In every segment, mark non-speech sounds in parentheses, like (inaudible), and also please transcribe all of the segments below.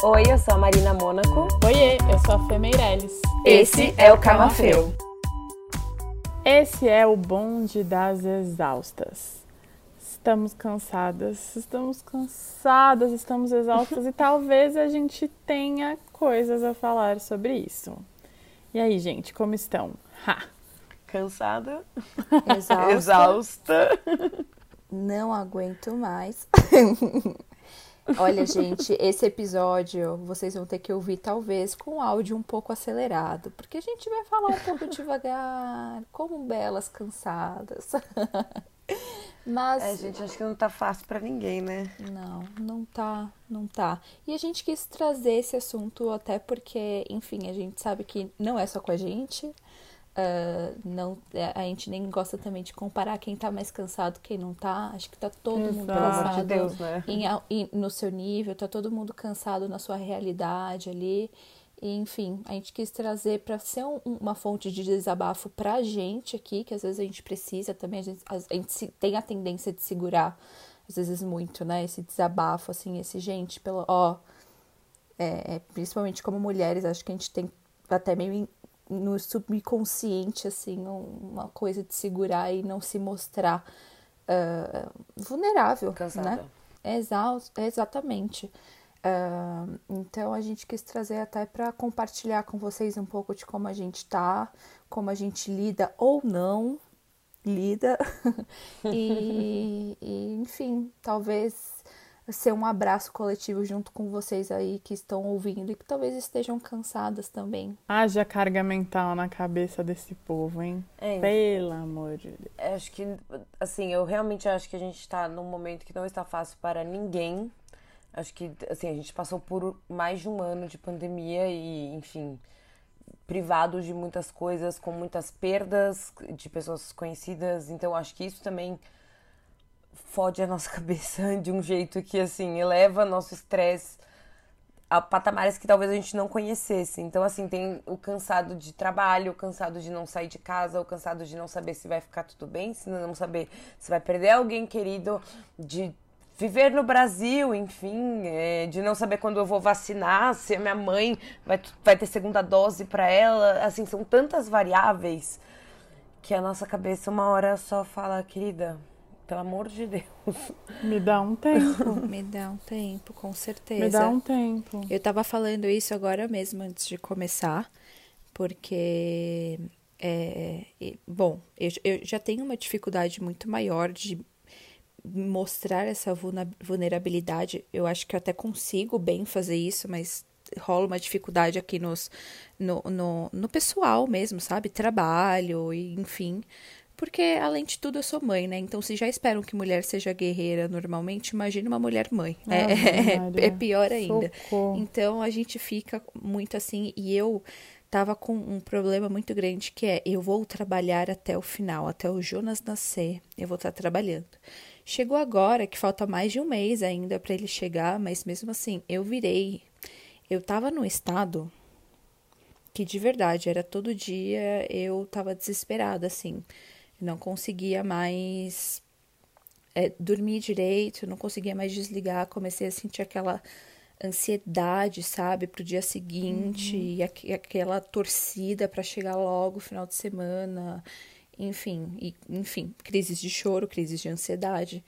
Oi, eu sou a Marina Mônaco. Oiê, eu sou a Fê Meirelles. Esse é o Camafeu. Esse é o bonde das exaustas. Estamos cansadas, estamos cansadas, estamos exaustas e talvez a gente tenha coisas a falar sobre isso. E aí, gente, como estão? Ha! Cansada, Exausta. (laughs) exausta. Não aguento mais. (laughs) Olha, gente, esse episódio vocês vão ter que ouvir talvez com áudio um pouco acelerado, porque a gente vai falar um pouco devagar, como belas cansadas. (laughs) Mas É, gente, acho que não tá fácil pra ninguém, né? Não, não tá, não tá. E a gente quis trazer esse assunto até porque, enfim, a gente sabe que não é só com a gente. Ah, não, é, a gente nem gosta também de comparar quem tá mais cansado, quem não tá. Acho que tá todo mundo Exato. Pelo amor de cansado Deus, né? em em- no seu nível, tá todo mundo cansado na sua realidade ali. E, enfim, a gente quis trazer para ser um- uma fonte de desabafo pra gente aqui, que às vezes a gente precisa também, a gente, a gente tem a tendência de segurar, às vezes muito, né? Esse desabafo, assim, esse gente, pelo, ó, é, é, principalmente como mulheres, acho que a gente tem até meio no subconsciente, assim, um- uma coisa de segurar e não se mostrar ah, vulnerável, Cansada. né? Exaus- exatamente. Ah, então a gente quis trazer até para compartilhar com vocês um pouco de como a gente tá, como a gente lida ou não lida. (laughs) e, e, enfim, talvez ser um abraço coletivo junto com vocês aí que estão ouvindo e que talvez estejam cansadas também. Haja carga mental na cabeça desse povo, hein? É, Pelo amor de Deus. Eu Acho que, assim, eu realmente acho que a gente tá num momento que não está fácil para ninguém. Acho que, assim, a gente passou por mais de um ano de pandemia e, enfim, privados de muitas coisas, com muitas perdas de pessoas conhecidas. Então, acho que isso também fode a nossa (laughs) cabeça de um jeito que, assim, eleva nosso estresse a patamares que talvez a gente não conhecesse. Então, assim, tem o cansado de trabalho, o cansado de não sair de casa, o cansado de não saber se vai ficar tudo bem, se não saber se vai perder alguém querido, de viver no Brasil, enfim, é, de não saber quando eu vou vacinar, se a minha mãe vai, vai ter segunda dose para ela. Assim, são tantas variáveis que a nossa cabeça uma hora só fala, querida, pelo amor de Deus. Me dá um tempo. (laughs) Me dá um tempo, com certeza. Me dá um tempo. Eu tava falando isso agora mesmo, antes de começar, porque, é, e- bom, eu, eu já tenho uma dificuldade muito maior de mostrar essa vulnerabilidade. Eu acho que eu até consigo bem fazer isso, mas rola uma dificuldade aqui nos, no, no, no pessoal mesmo, sabe? Trabalho, e enfim. Porque, além de tudo, eu sou mãe, né? Então, se já esperam que mulher seja guerreira normalmente, imagine uma mulher mãe. É, Ave é, Maria. é pior ainda. Socorro. Então a gente fica muito assim, e eu tava com um problema muito grande que é eu vou trabalhar até o final, até o Jonas nascer, eu vou estar trabalhando. Chegou agora que falta mais de um mês ainda para ele chegar, mas mesmo assim, eu virei. Eu tava num estado que de verdade era todo dia eu tava desesperada assim. Não conseguia mais é, dormir direito, não conseguia mais desligar, comecei a sentir aquela ansiedade, sabe, pro dia seguinte, e, aqu- aquela torcida para chegar logo final de semana, enfim, e, enfim, crises de choro, crises de ansiedade.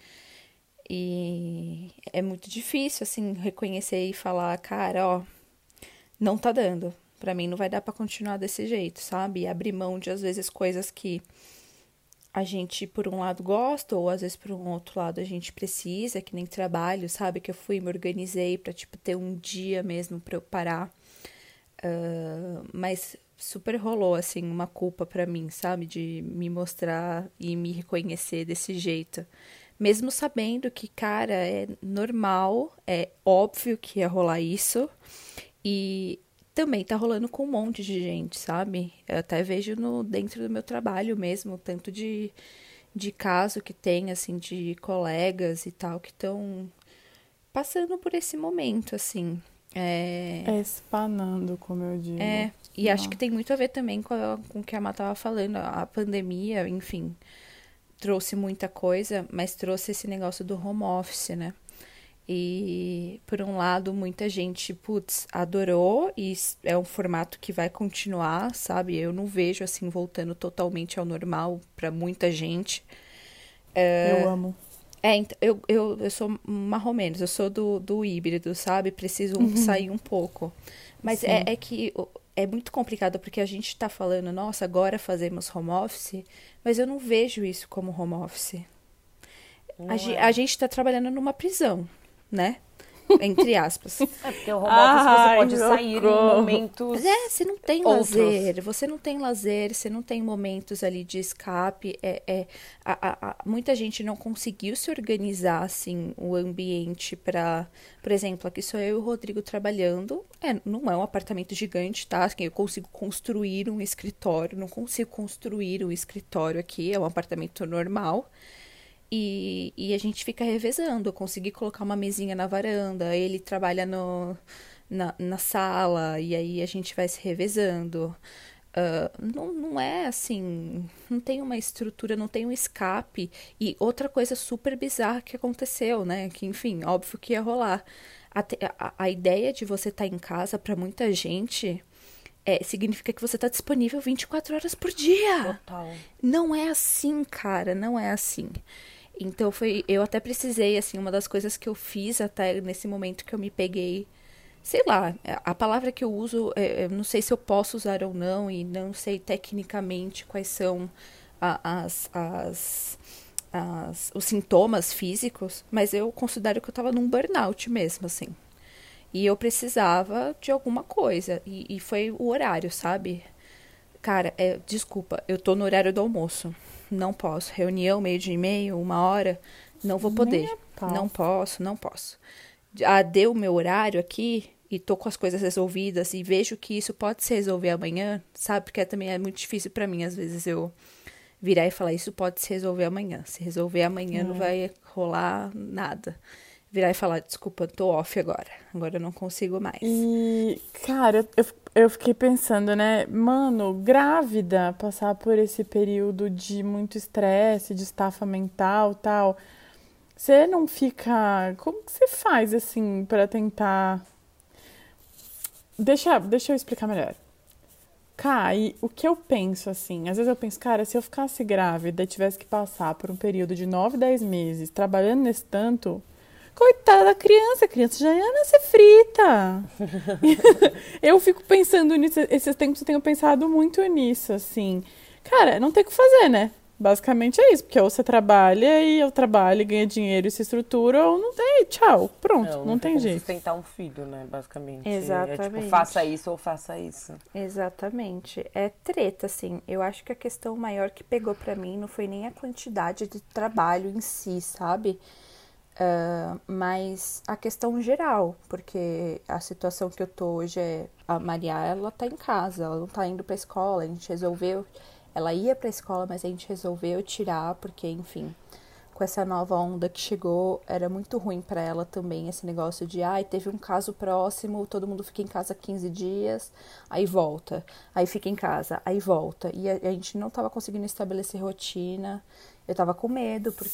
E é muito difícil assim reconhecer e falar, cara, ó, não tá dando. Pra mim não vai dar pra continuar desse jeito, sabe? E abrir mão de às vezes coisas que a gente, por um lado, gosta, ou às vezes, por um outro lado, a gente precisa, que nem trabalho, sabe? Que eu fui e me organizei pra, tipo, ter um dia mesmo pra eu parar. Ah, mas super rolou, assim, uma culpa pra mim, sabe? De me mostrar e me reconhecer desse jeito. Mesmo sabendo que, cara, é normal, é óbvio que ia rolar isso. E também tá rolando com um monte de gente, sabe? Eu até vejo no dentro do meu trabalho mesmo, tanto de, de caso que tem, assim, de colegas e tal, que estão passando por esse momento, assim. É, É espanando, como eu digo. é, e acho que tem muito a ver também com, a- com o que a Má tava falando. A pandemia, enfim, trouxe muita coisa, mas trouxe esse negócio do home office, né? E, por um lado, muita gente, putz, adorou e é um formato que vai continuar, sabe? Eu não vejo, assim, voltando totalmente ao normal para muita gente. É... Eu amo. É, eu, eu, eu sou marromenos, eu sou do, do híbrido, sabe? Preciso uhum. sair um pouco. Mas é, é que é muito complicado porque a gente tá falando, nossa, agora fazemos home office, mas eu não vejo isso como home office. A, é. a, gente tá trabalhando numa prisão, né? Entre aspas. (laughs) É porque o home office Ai, você pode sair em momentos. É, você não tem outros. lazer. Você não tem lazer, você não tem momentos ali de escape. É, é a, a, a, muita gente não conseguiu se organizar assim o ambiente para. Por exemplo, aqui sou eu e o Rodrigo trabalhando. É, não é um apartamento gigante, tá? Assim, eu consigo construir um escritório. Não consigo construir um escritório aqui. É um apartamento normal. E, e a gente fica revezando. Eu consegui colocar uma mesinha na varanda, ele trabalha no, na, na sala, e aí a gente vai se revezando. Uh, não, não é assim, não tem uma estrutura, não tem um escape. E outra coisa super bizarra que aconteceu, né? Que, enfim, óbvio que ia rolar. A, a, a ideia de você estar tá em casa para muita gente é, significa que você está disponível 24 horas por dia. Total. Não é assim, cara, não é assim. Então foi, eu até precisei assim, uma das coisas que eu fiz até nesse momento que eu me peguei, sei lá, a palavra que eu uso, é, eu não sei se eu posso usar ou não e não sei tecnicamente quais são a, as, as, as, os sintomas físicos, mas eu considero que eu estava num burnout mesmo, assim. E eu precisava de alguma coisa. E, e foi o horário, sabe? Cara, é, desculpa, eu tô no horário do almoço não posso. Reunião, meio dia e meio, uma hora, não vou poder. Não posso, não posso. Ah, deu o meu horário aqui e tô com as coisas resolvidas e vejo que isso pode se resolver amanhã, sabe? Porque também é muito difícil para mim, às vezes, eu virar e falar, isso pode se resolver amanhã. Se resolver amanhã, hum. não vai rolar nada virar e falar, desculpa, tô off agora. Agora eu não consigo mais. E, cara, eu, eu fiquei pensando, né? Mano, grávida, passar por esse período de muito estresse, de estafa mental tal. Você não fica. Como que você faz, assim, para tentar. Deixa, deixa eu explicar melhor. E o que eu penso, assim, às vezes eu penso, cara, se eu ficasse grávida e tivesse que passar por um período de 9, 10 meses trabalhando nesse tanto, Coitada da criança, a criança já ia nascer frita. (laughs) eu fico pensando nisso, esses tempos eu tenho pensado muito nisso, assim. Cara, não tem o que fazer, né? Basicamente é isso, porque ou você trabalha e eu trabalho, ganha dinheiro e se estrutura, ou não tem, tchau, pronto, não, não, não tem, tem jeito. sustentar um filho, né, basicamente. Exatamente. É tipo, faça isso ou faça isso. Exatamente. É treta, assim. Eu acho que a questão maior que pegou para mim não foi nem a quantidade de trabalho em si, sabe? Uh, mas a questão geral, porque a situação que eu tô hoje é a Maria, ela tá em casa, ela não tá indo pra escola, a gente resolveu, ela ia pra escola, mas a gente resolveu tirar, porque, enfim, com essa nova onda que chegou, era muito ruim para ela também esse negócio de, ai, ah, teve um caso próximo, todo mundo fica em casa 15 dias, aí volta, aí fica em casa, aí volta, e a, a gente não tava conseguindo estabelecer rotina, eu tava com medo, porque,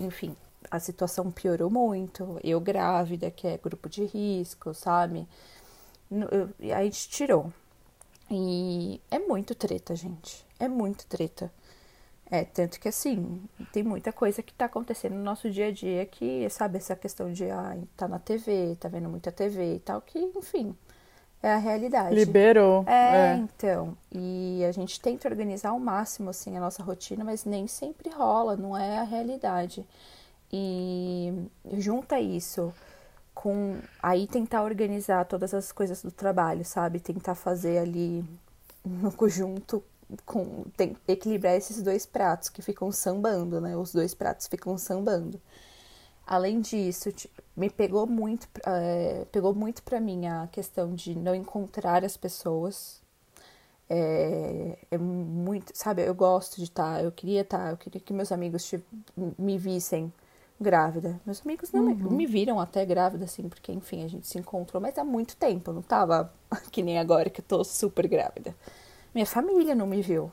enfim, a situação piorou muito. Eu grávida, que é grupo de risco, sabe? a gente tirou. E é muito treta, gente. É muito treta. É, tanto que assim, tem muita coisa que tá acontecendo no nosso dia a dia que, sabe, essa questão de ah, tá na TV, tá vendo muita TV e tal, que, enfim, é a realidade. Liberou. É, é, então. E a gente tenta organizar ao máximo, assim, a nossa rotina, mas nem sempre rola, não é a realidade. E junta isso com aí tentar organizar todas as coisas do trabalho, sabe? Tentar fazer ali no conjunto com tem, equilibrar esses dois pratos que ficam sambando, né? Os dois pratos ficam sambando. Além disso, me pegou muito, é, pegou muito para mim a questão de não encontrar as pessoas. É, é muito, sabe? Eu gosto de estar, tá, eu queria estar, tá, eu queria que meus amigos me vissem grávida. Meus amigos não uhum. me, me, viram até grávida, assim, porque, enfim, a gente se encontrou, mas há muito tempo, não tava (laughs) que nem agora que eu tô super grávida. Minha família não me viu.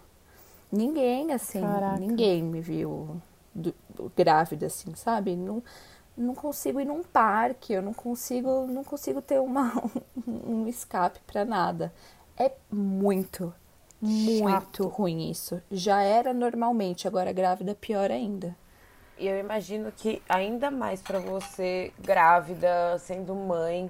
Ninguém, assim, Caraca. ninguém me viu do, grávida, assim, sabe? Não, não consigo ir num parque, eu não consigo, não consigo ter uma, (laughs) um escape para nada. É muito, muito Chato. ruim isso. Já era normalmente, agora grávida pior ainda. E eu imagino que ainda mais para você grávida, sendo mãe,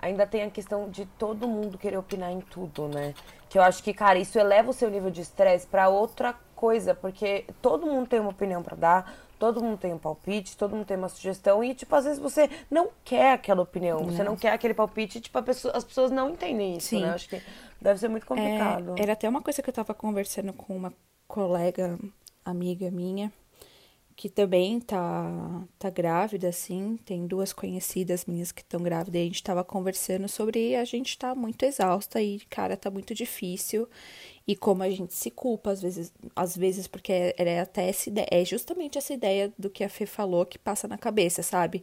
ainda tem a questão de todo mundo querer opinar em tudo, né? Que eu acho que, cara, isso eleva o seu nível de estresse para outra coisa, porque todo mundo tem uma opinião para dar, todo mundo tem um palpite, todo mundo tem uma sugestão e, tipo, às vezes você não quer aquela opinião, não. você não quer aquele palpite, tipo, pessoa, as pessoas não entendem isso, Sim. né? Acho que deve ser muito complicado. É, era até uma coisa que eu tava conversando com uma colega, amiga minha, que também tá, tá grávida, assim, tem duas conhecidas minhas que estão grávidas, e a gente tava conversando sobre a gente tá muito exausta e, cara, tá muito difícil, e como a gente se culpa, às vezes, às vezes porque é, é até essa ideia, é justamente essa ideia do que a Fê falou que passa na cabeça, sabe?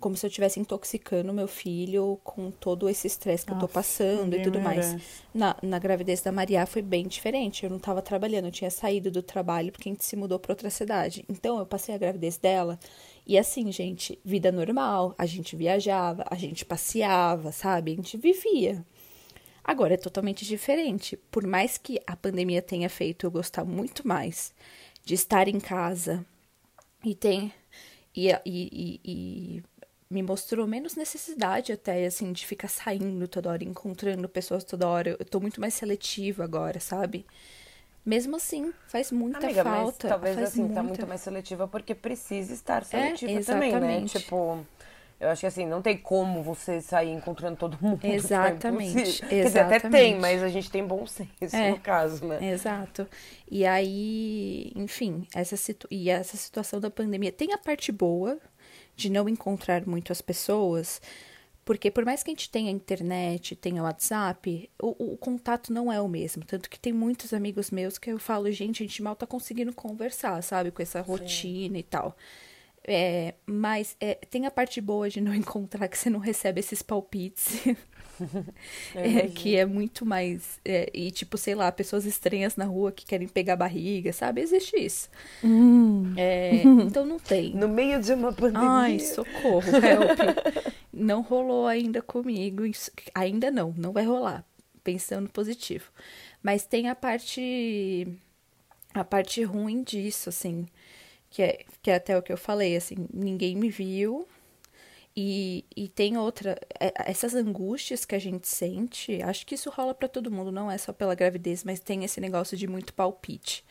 Como se eu estivesse intoxicando meu filho com todo esse estresse que Nossa, eu tô passando e tudo merece. mais. Na, na gravidez da Maria foi bem diferente. Eu não tava trabalhando, eu tinha saído do trabalho porque a gente se mudou para outra cidade. Então eu passei a gravidez dela e assim, gente, vida normal. A gente viajava, a gente passeava, sabe? A gente vivia. Agora é totalmente diferente. Por mais que a pandemia tenha feito eu gostar muito mais de estar em casa e tem e, e, e, e me mostrou menos necessidade até, assim, de ficar saindo toda hora, encontrando pessoas toda hora. Eu tô muito mais seletiva agora, sabe? Mesmo assim, faz muita Amiga, falta. Mas talvez assim, muita... tá muito mais seletiva porque precisa estar seletiva é, também, né? Tipo, eu acho que assim, não tem como você sair encontrando todo (laughs) mundo. Exatamente. exatamente. Quer dizer, até tem, mas a gente tem bom senso é, no caso, né? Exato. E aí, enfim, essa situ... e essa situação da pandemia tem a parte boa, de não encontrar muito as pessoas, porque por mais que a gente tenha internet, tenha WhatsApp, o, o, contato não é o mesmo. Tanto que tem muitos amigos meus que eu falo, gente, a gente mal tá conseguindo conversar, sabe? Com essa rotina Sim. e tal. É, mas é, tem a parte boa de não (laughs) encontrar que você não recebe esses palpites. (laughs) é, que é muito mais. É, e, tipo, sei lá, pessoas estranhas na rua que querem pegar barriga, sabe? Existe isso. Hum. É, (laughs) então não tem. No meio de uma pandemia. Ai, socorro, help. não rolou ainda comigo. Ainda não, não vai rolar. Pensando positivo. Mas tem a parte. A parte ruim disso, assim. Que é, que é até o que eu falei, assim, ninguém me viu, e, e tem outra, é, essas angústias que a gente sente, acho que isso rola para todo mundo, não é só pela gravidez, mas tem esse negócio de muito palpite.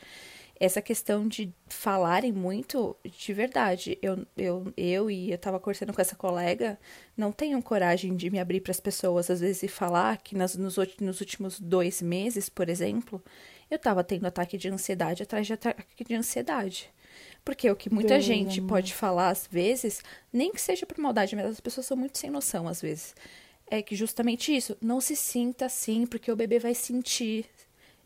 Essa questão de falarem muito, de verdade, eu, eu, eu e eu tava conversando com essa colega, não tenho coragem de me abrir para as pessoas, às vezes, e falar que nas, nos, nos últimos dois meses, por exemplo, eu tava tendo ataque de ansiedade atrás de ataque de ansiedade. Porque o que muita Deus gente amor. pode falar às vezes, nem que seja por maldade, mas as pessoas são muito sem noção às vezes. É que justamente isso, não se sinta assim, porque o bebê vai sentir.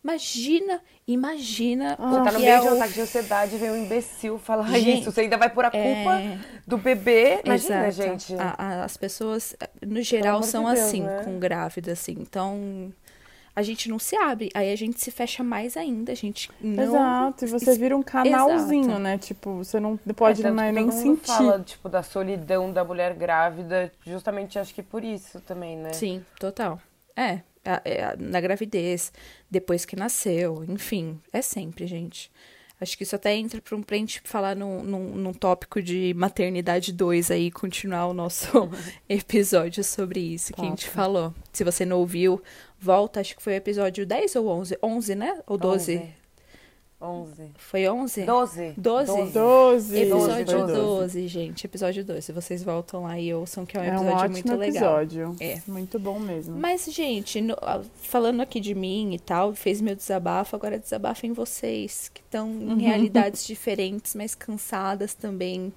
Imagina, imagina. Ah, você tá no meio é de um ataque de ansiedade e vem um imbecil falar gente, isso. Você ainda vai pôr a culpa é... do bebê. Imagina, Exato. gente. A, a, as pessoas, no geral, são de Deus, assim, né? com grávida, assim. Então, a gente não se abre. Aí a gente se fecha mais ainda. A gente não. Exato, e você vira um canalzinho, Exato. né? Tipo, você não pode é, mais nem sentir. fala, tipo, da solidão da mulher grávida, justamente acho que por isso também, né? Sim, total. É, é na gravidez, depois que nasceu, enfim, é sempre, gente. Acho que isso até entra para um, pra gente falar num, num, num tópico de maternidade 2 aí, continuar o nosso (laughs) episódio sobre isso que a gente falou. Se você não ouviu, volta, acho que foi o episódio 10 ou 11? 11, né? Ou 12? 11. 11. Foi 11? 12. 12? 12. Episódio 12, 12, gente. Episódio 12. Vocês voltam lá e ouçam que é um episódio é um ótimo muito legal. episódio. É. Muito bom mesmo. Mas, gente, no, falando aqui de mim e tal, fez meu desabafo, agora desabafem vocês, que estão em uhum. realidades diferentes, mas cansadas também,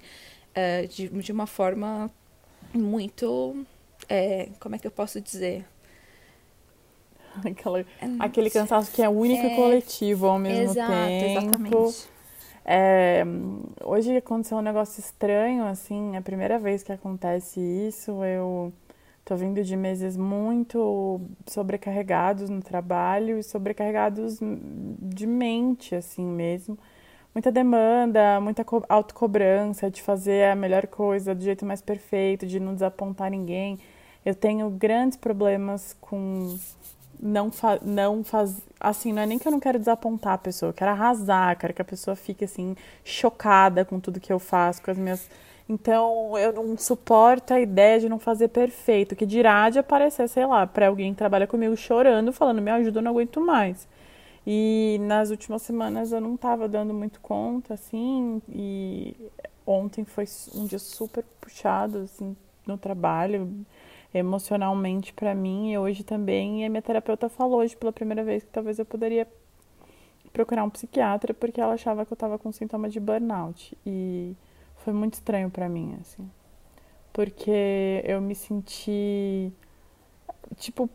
uh, de, de uma forma muito. É, como é que eu posso dizer? (laughs) Aquela, aquele cansaço que é único é, e coletivo ao mesmo exato, tempo. Exatamente. É, hoje aconteceu um negócio estranho, assim, é a primeira vez que acontece isso. Eu tô vindo de meses muito sobrecarregados no trabalho e sobrecarregados de mente, assim mesmo, muita demanda, muita autocobrança de fazer a melhor coisa do jeito mais perfeito, de não desapontar ninguém. Eu tenho grandes problemas com não, fa não faz assim, não é nem que eu não quero desapontar a pessoa, eu quero arrasar, quero que a pessoa fique assim chocada com tudo que eu faço, com as minhas então, eu não suporto a ideia de não fazer perfeito, que dirá de aparecer, sei lá, para alguém que trabalha comigo chorando, falando, me ajuda, eu não aguento mais. E nas últimas semanas eu não estava dando muito conta, assim, e ontem foi um dia super puxado, assim, no trabalho, emocionalmente para mim, e hoje também. E a minha terapeuta falou hoje pela primeira vez que talvez eu poderia procurar um psiquiatra, porque ela achava que eu estava com sintoma de burnout. E foi muito estranho para mim, assim. Porque eu me senti. Tipo,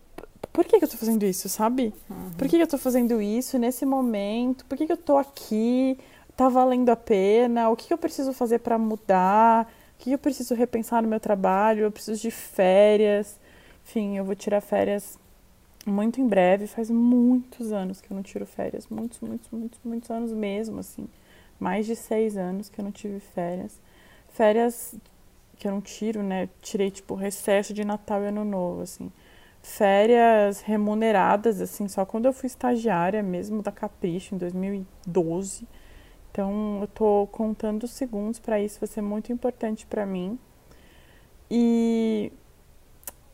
por que, que eu tô fazendo isso, sabe? Uhum. Por que, que eu tô fazendo isso nesse momento? Por que, que eu tô aqui? Tá valendo a pena? O que, que eu preciso fazer para mudar? Que eu preciso repensar no meu trabalho? Eu preciso de férias. Enfim, eu vou tirar férias muito em breve. Faz muitos anos que eu não tiro férias. Muitos, muitos, muitos, muitos anos mesmo, assim mais de seis anos que eu não tive férias. Férias que eu não tiro, né? Tirei, tipo, recesso de Natal e Ano Novo, assim. Férias remuneradas, assim, só quando eu fui estagiária mesmo da Capricho, em 2012. Então, eu tô contando os segundos para isso, vai ser muito importante para mim. E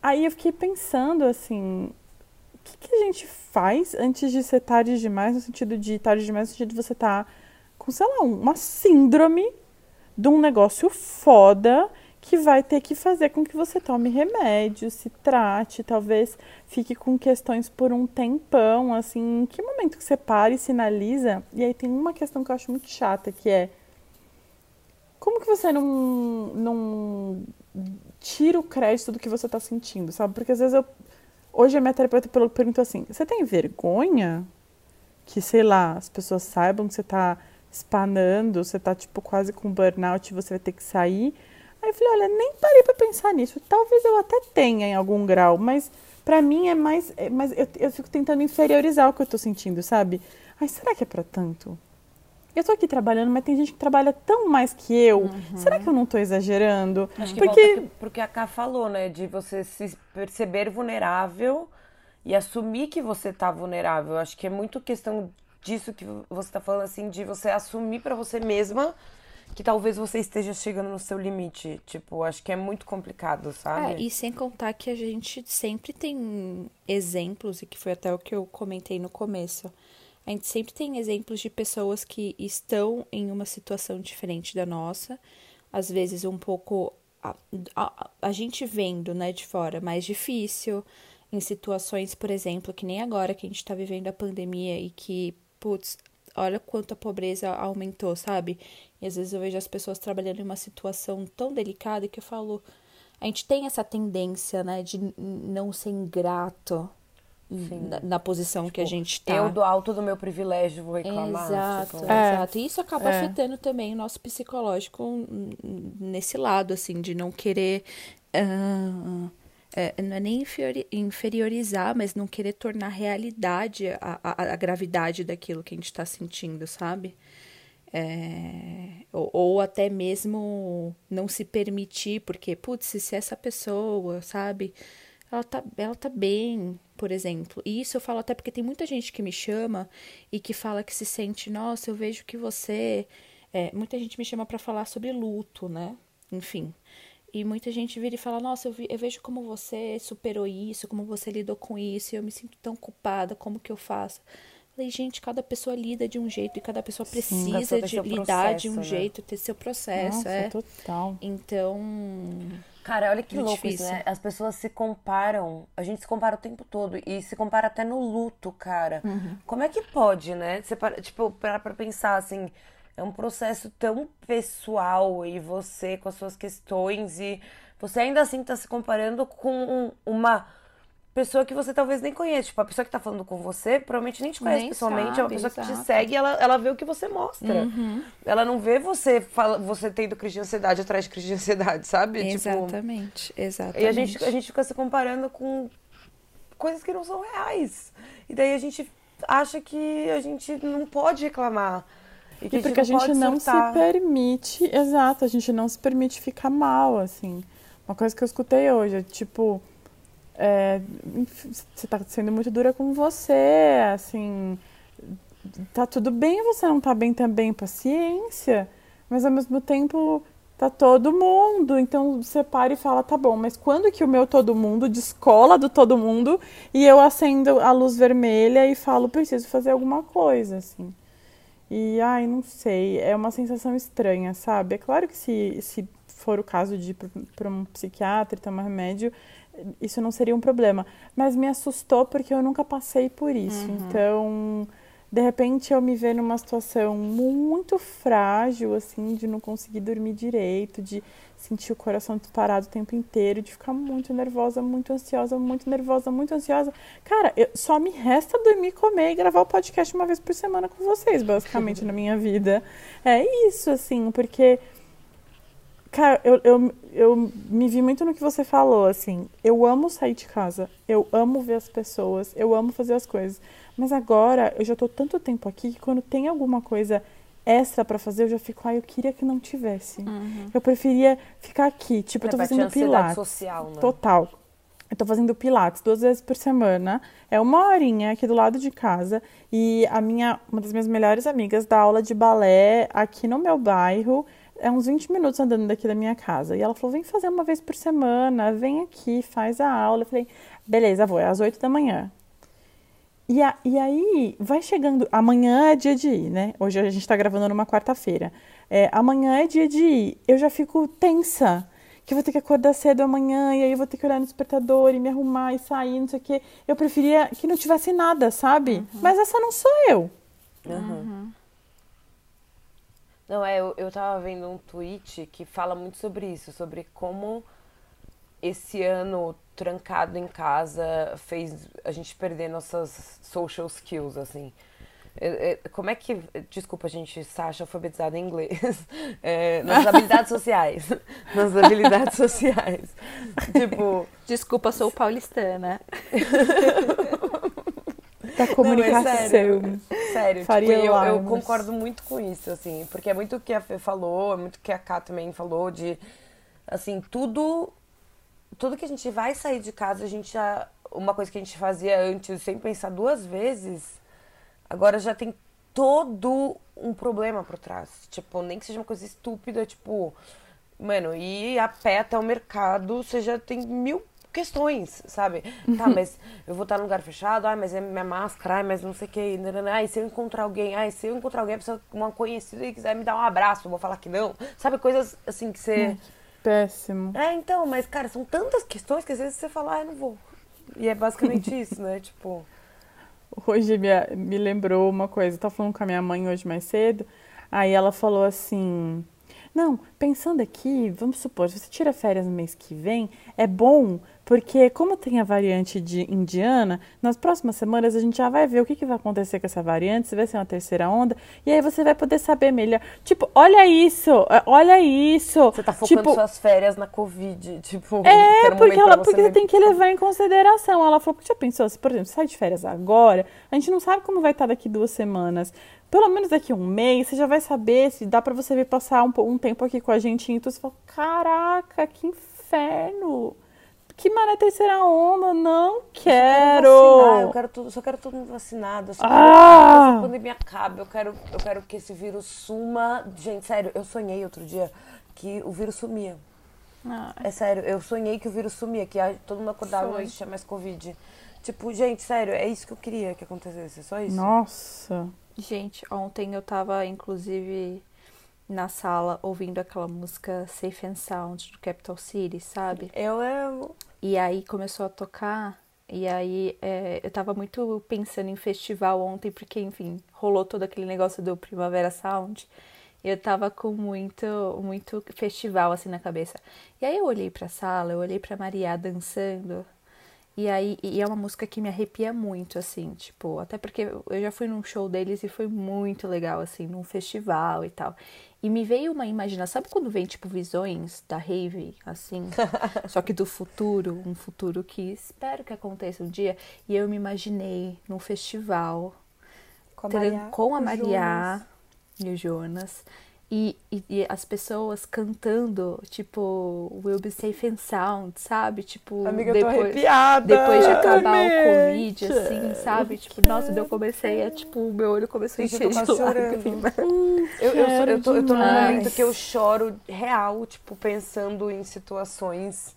aí eu fiquei pensando, assim, o que, que, a gente faz antes de ser tarde demais, no sentido de tarde demais, no sentido de você estar tá com, sei lá, uma síndrome de um negócio foda que vai ter que fazer com que você tome remédio, se trate, talvez fique com questões por um tempão, assim, em que momento que você para e sinaliza? E aí tem uma questão que eu acho muito chata, que é como que você não, não tira o crédito do que você está sentindo, sabe? Porque às vezes eu. Hoje a minha terapeuta perguntou assim: você tem vergonha que, sei lá, as pessoas saibam que você está espanando, você tá tipo quase com burnout, você vai ter que sair. Aí eu falei, olha, nem parei para pensar nisso. Talvez eu até tenha em algum grau, mas para mim é mais, é mais eu, eu fico tentando inferiorizar o que eu tô sentindo, sabe? Ai, será que é para tanto? Eu tô aqui trabalhando, mas tem gente que trabalha tão mais que eu. Uhum. Será que eu não tô exagerando? Acho que porque porque a Ká falou, né, de você se perceber vulnerável e assumir que você tá vulnerável. Acho que é muito questão disso que você está falando, assim, de você assumir para você mesma que talvez você esteja chegando no seu limite. Tipo, acho que é muito complicado, sabe? É, e sem contar que a gente sempre tem exemplos, e que foi até o que eu comentei no começo. A gente sempre tem exemplos de pessoas que estão em uma situação diferente da nossa, às vezes um pouco a, a, a gente vendo, né, de fora, mais difícil, em situações, por exemplo, que nem agora que a gente está vivendo a pandemia e que putz, olha quanto a pobreza aumentou, sabe? E às vezes eu vejo as pessoas trabalhando em uma situação tão delicada que eu falo, a gente tem essa tendência, né, de não ser ingrato na, na, posição tipo, que a tipo, gente tá. Eu do alto do meu privilégio vou reclamar. Exato, é. exato. E isso acaba é. afetando também o nosso psicológico nesse lado, assim, de não querer. Uh, é, não é nem inferiorizar, mas não querer tornar realidade a, a, a gravidade daquilo que a gente está sentindo, sabe? É, ou, ou, até mesmo não se permitir, porque, putz, se essa pessoa, sabe, ela tá, ela tá bem, por exemplo. E isso eu falo até porque tem muita gente que me chama e que fala que se sente, nossa, eu vejo que você. É, muita gente me chama para falar sobre luto, né? Enfim. E muita gente vira e fala: Nossa, eu, vi, eu, vejo como você superou isso, como você lidou com isso, e eu me sinto tão culpada, como que eu faço? Falei, gente, cada pessoa lida de um jeito e cada pessoa precisa Sim, de lidar processo, de um né? jeito, ter seu processo. Nossa, é. total. Então. Cara, olha que louco isso, né? As pessoas se comparam, a gente se compara o tempo todo e se compara até no luto, cara. Uhum. Como é que pode, né? Você para, tipo, parar pra pensar assim é um processo tão pessoal e você com as suas questões e você ainda assim está se comparando com uma pessoa que você talvez nem conhece. Tipo, a pessoa que está falando com você provavelmente nem te conhece nem pessoalmente, sabe, é uma pessoa exato. que te segue ela, ela vê o que você mostra. Uhum. Ela não vê você fala, você tendo crise de ansiedade atrás de crise de ansiedade, sabe? Exatamente, tipo, exatamente. E a gente, a gente fica se comparando com coisas que não são reais. E daí a gente acha que a gente não pode reclamar E, que e porque a gente não, não se permite, exato, a gente não se permite ficar mal, assim. Uma coisa que eu escutei hoje, é, tipo, é, você tá sendo muito dura com você, assim, tá tudo bem você não tá bem também, paciência, mas ao mesmo tempo tá todo mundo, então você para e fala, tá bom, mas quando que o meu todo mundo descola do todo mundo e eu acendo a luz vermelha e falo, preciso fazer alguma coisa, assim. E, ai, não sei, é uma sensação estranha, sabe? É claro que se, se for o caso de ir para um psiquiatra e tomar remédio, isso não seria um problema. Mas me assustou porque eu nunca passei por isso. Uhum. Então, de repente eu me ver numa situação muito frágil, assim, de não conseguir dormir direito, de sentir o coração disparado o tempo inteiro, de ficar muito nervosa, muito ansiosa, muito nervosa, muito ansiosa. Cara, eu, só me resta dormir, comer e gravar o podcast uma vez por semana com vocês, basicamente, na minha vida. É isso, assim, porque. Cara, eu, eu, eu me vi muito no que você falou, assim. Eu amo sair de casa, eu amo ver as pessoas, eu amo fazer as coisas. Mas agora eu já tô tanto tempo aqui que quando tem alguma coisa extra para fazer, eu já fico, ah, eu queria que não tivesse. Uhum. Eu preferia ficar aqui. Tipo, eu tô fazendo pilates. social, né? Total. Eu tô fazendo pilates duas vezes por semana. É uma horinha aqui do lado de casa. E a minha, uma das minhas melhores amigas dá aula de balé aqui no meu bairro. É uns 20 minutos andando daqui da minha casa. E ela falou: vem fazer uma vez por semana, vem aqui, faz a aula. Eu falei, beleza, vou, é às 8 da manhã. E, a, e aí, vai chegando. Amanhã é dia de ir, né? Hoje a gente está gravando numa quarta-feira. É, amanhã é dia de ir. Eu já fico tensa. Que eu vou ter que acordar cedo amanhã, e aí eu vou ter que olhar no despertador e me arrumar e sair, não sei o quê. Eu preferia que não tivesse nada, sabe? Uhum. Mas essa não sou eu. Uhum. Não, é, eu, eu tava vendo um tweet que fala muito sobre isso, sobre como esse ano trancado em casa fez a gente perder nossas social skills, assim. É, é, como é que. Desculpa, a gente, Sasha, alfabetizada em inglês. (laughs) É, nas habilidades sociais. Nas habilidades sociais. (laughs) Tipo. Desculpa, sou paulistana. da comunicação. Não, é sério, sério tipo, eu, eu, concordo muito com isso, assim, porque é muito o que a Fê falou, é muito o que a Ká também falou, de assim, tudo tudo que a gente vai sair de casa, a gente já. Uma coisa que a gente fazia antes sem pensar duas vezes, agora já tem todo um problema por trás. Tipo, nem que seja uma coisa estúpida, tipo, mano, ir a pé até o mercado, você já tem mil questões, sabe? Tá, mas eu vou estar num lugar fechado, ai, mas é minha máscara, ai, mas não sei o que, ai, se eu encontrar alguém, ai, se eu encontrar alguém, uma conhecida e quiser me dar um abraço, eu vou falar que não. Sabe, coisas assim que você. Péssimo. É, então, mas, cara, são tantas questões que às vezes você fala, ah, eu não vou. E é basicamente (laughs) isso, né? Tipo. Hoje me, me lembrou uma coisa. Eu tava falando com a minha mãe hoje mais cedo. Aí ela falou assim: Não, pensando aqui, vamos supor, se você tira férias no mês que vem, é bom porque, como tem a variante de indiana, nas próximas semanas a gente já vai ver o que, que vai acontecer com essa variante, se vai ser uma terceira onda, e aí você vai poder saber melhor. Tipo, olha isso, é, olha isso. Você tá focando tipo, suas férias na Covid, tipo. É, porque, ela, porque você tem que levar em consideração. Ela falou, já pensou, se, por exemplo, sai de férias agora, a gente não sabe como vai estar daqui duas semanas. Pelo menos daqui um mês, você já vai saber se dá para você vir passar um, um tempo aqui com a gente. Então você fala, caraca, que inferno! Que mané terceira onda? Não quero! Eu quero tudo, só quero tudo vacinado. Eu só quero ah! que essa pandemia acabe. Eu quero, eu quero que esse vírus suma. Gente, sério, eu sonhei outro dia que o vírus sumia. Ah. É sério, eu sonhei que o vírus sumia, que todo mundo acordava e não existia mais Covid. Tipo, gente, sério, é isso que eu queria que acontecesse, só isso. Nossa. Gente, ontem eu tava, inclusive, na sala ouvindo aquela música Safe and Sound do Capital City, sabe? Eu amo. E aí começou a tocar, e aí é, eu tava muito pensando em festival ontem, porque, enfim, rolou todo aquele negócio do Primavera Sound. Eu tava com muito, muito festival assim na cabeça. E aí eu olhei pra sala, eu olhei pra Maria dançando. E aí, e é uma música que me arrepia muito, assim, tipo, até porque eu já fui num show deles e foi muito legal, assim, num festival e tal. E me veio uma imaginação, sabe quando vem tipo visões da rave, assim, (laughs) só que do futuro, um futuro que espero que aconteça um dia. E eu me imaginei num festival com a Maria, com a Maria e o Jonas. E, e, e, as pessoas cantando, tipo, Will Be Safe and Sound, sabe? Tipo, Amiga, depois, depois de acabar o Covid, assim, sabe? Tipo, nossa, eu comecei a, tipo, o meu olho começou a encher de lágrimas. (laughs) Eu, eu, eu, eu, tô, eu tô num momento que eu choro real, tipo, pensando em situações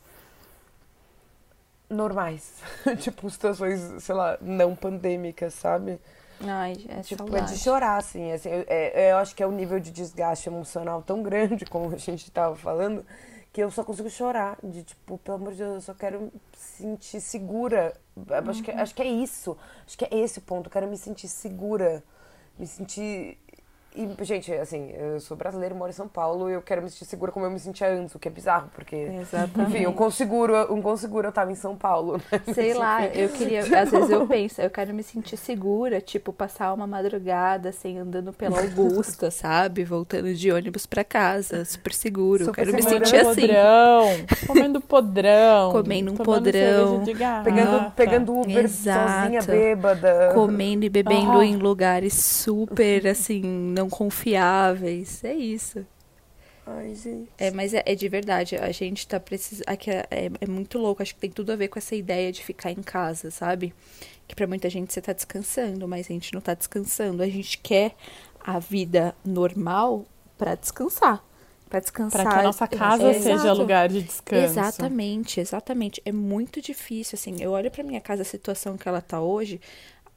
normais. (laughs) tipo, situações, sei lá, não pandêmicas, sabe? Ai, é tipo, saudade. é de chorar, assim. assim eu, é, eu acho que é o um nível de desgaste emocional tão grande, como a gente tava falando, que eu só consigo chorar. De tipo, pelo amor de Deus, eu só quero sentir segura. Uhum. Acho, que, acho que é isso. Acho que é esse o ponto. Eu quero me sentir segura. Me sentir e, gente, assim, eu sou brasileira, moro em São Paulo e eu quero me sentir segura como eu me sentia antes, o que é bizarro, porque. Exatamente. Enfim, um conseguro, um conseguro eu tava em São Paulo. Né? (laughs) Sei lá, eu queria. Às vezes eu penso, eu quero me sentir segura, tipo, passar uma madrugada, assim, andando pela Augusta, (laughs) sabe? Voltando de ônibus pra casa, super seguro. Super quero segura. me sentir assim. Podrão, comendo podrão. Comendo um podrão. Pegando, pegando Uber Exato. sozinha, bêbada. Comendo e bebendo ah. em lugares super, assim não confiáveis. É isso. Ai, gente. É, mas é, é de verdade. A gente tá precisando. É, é, é muito louco. Acho que tem tudo a ver com essa ideia de ficar em casa, sabe? Que para muita gente você tá descansando, mas a gente não tá descansando. A gente quer a vida normal para descansar. Para descansar. Para que a nossa casa é, seja exato. lugar de descanso. Exatamente, exatamente. É muito difícil, assim. Eu olho para minha casa, a situação que ela tá hoje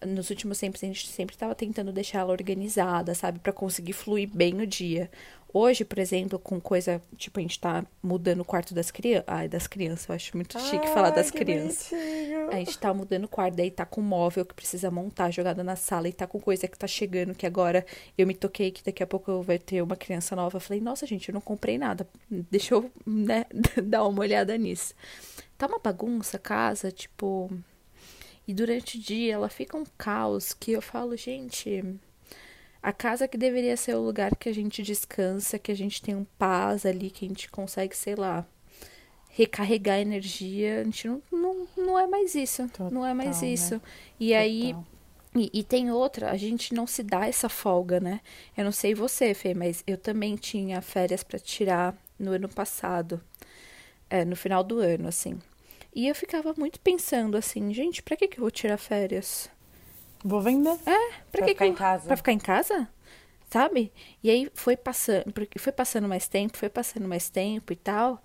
nos últimos tempos a gente sempre estava tentando deixar ela organizada, sabe, para conseguir fluir bem o dia. Hoje, por exemplo, com coisa, tipo, a gente tá mudando o quarto das crianças. Ai, das crianças, eu acho muito chique Ai, falar das crianças. Bonitinho. A gente tá mudando o quarto, daí tá com móvel que precisa montar, jogada na sala, e tá com coisa que tá chegando, que agora eu me toquei que daqui a pouco vai ter uma criança nova. Eu falei, nossa, gente, eu não comprei nada. Deixa eu, né, (laughs) dar uma olhada nisso. Tá uma bagunça a casa, tipo, e durante o dia ela fica um caos que eu falo, gente, a casa que deveria ser o lugar que a gente descansa, que a gente tem um paz ali, que a gente consegue, sei lá, recarregar energia, a gente não, não, não é mais isso. Total, não é mais isso. Né? E Total. aí. E, e, tem outra, a gente não se dá essa folga, né? Eu não sei você, Fê, mas eu também tinha férias para tirar no ano passado. É, no final do ano, assim. E eu ficava muito pensando assim, gente, pra que, que eu vou tirar férias? Vou vender. É, pra, pra que ficar que em casa. Pra ficar em casa? Sabe? E aí foi passando, porque foi passando mais tempo, foi passando mais tempo e tal.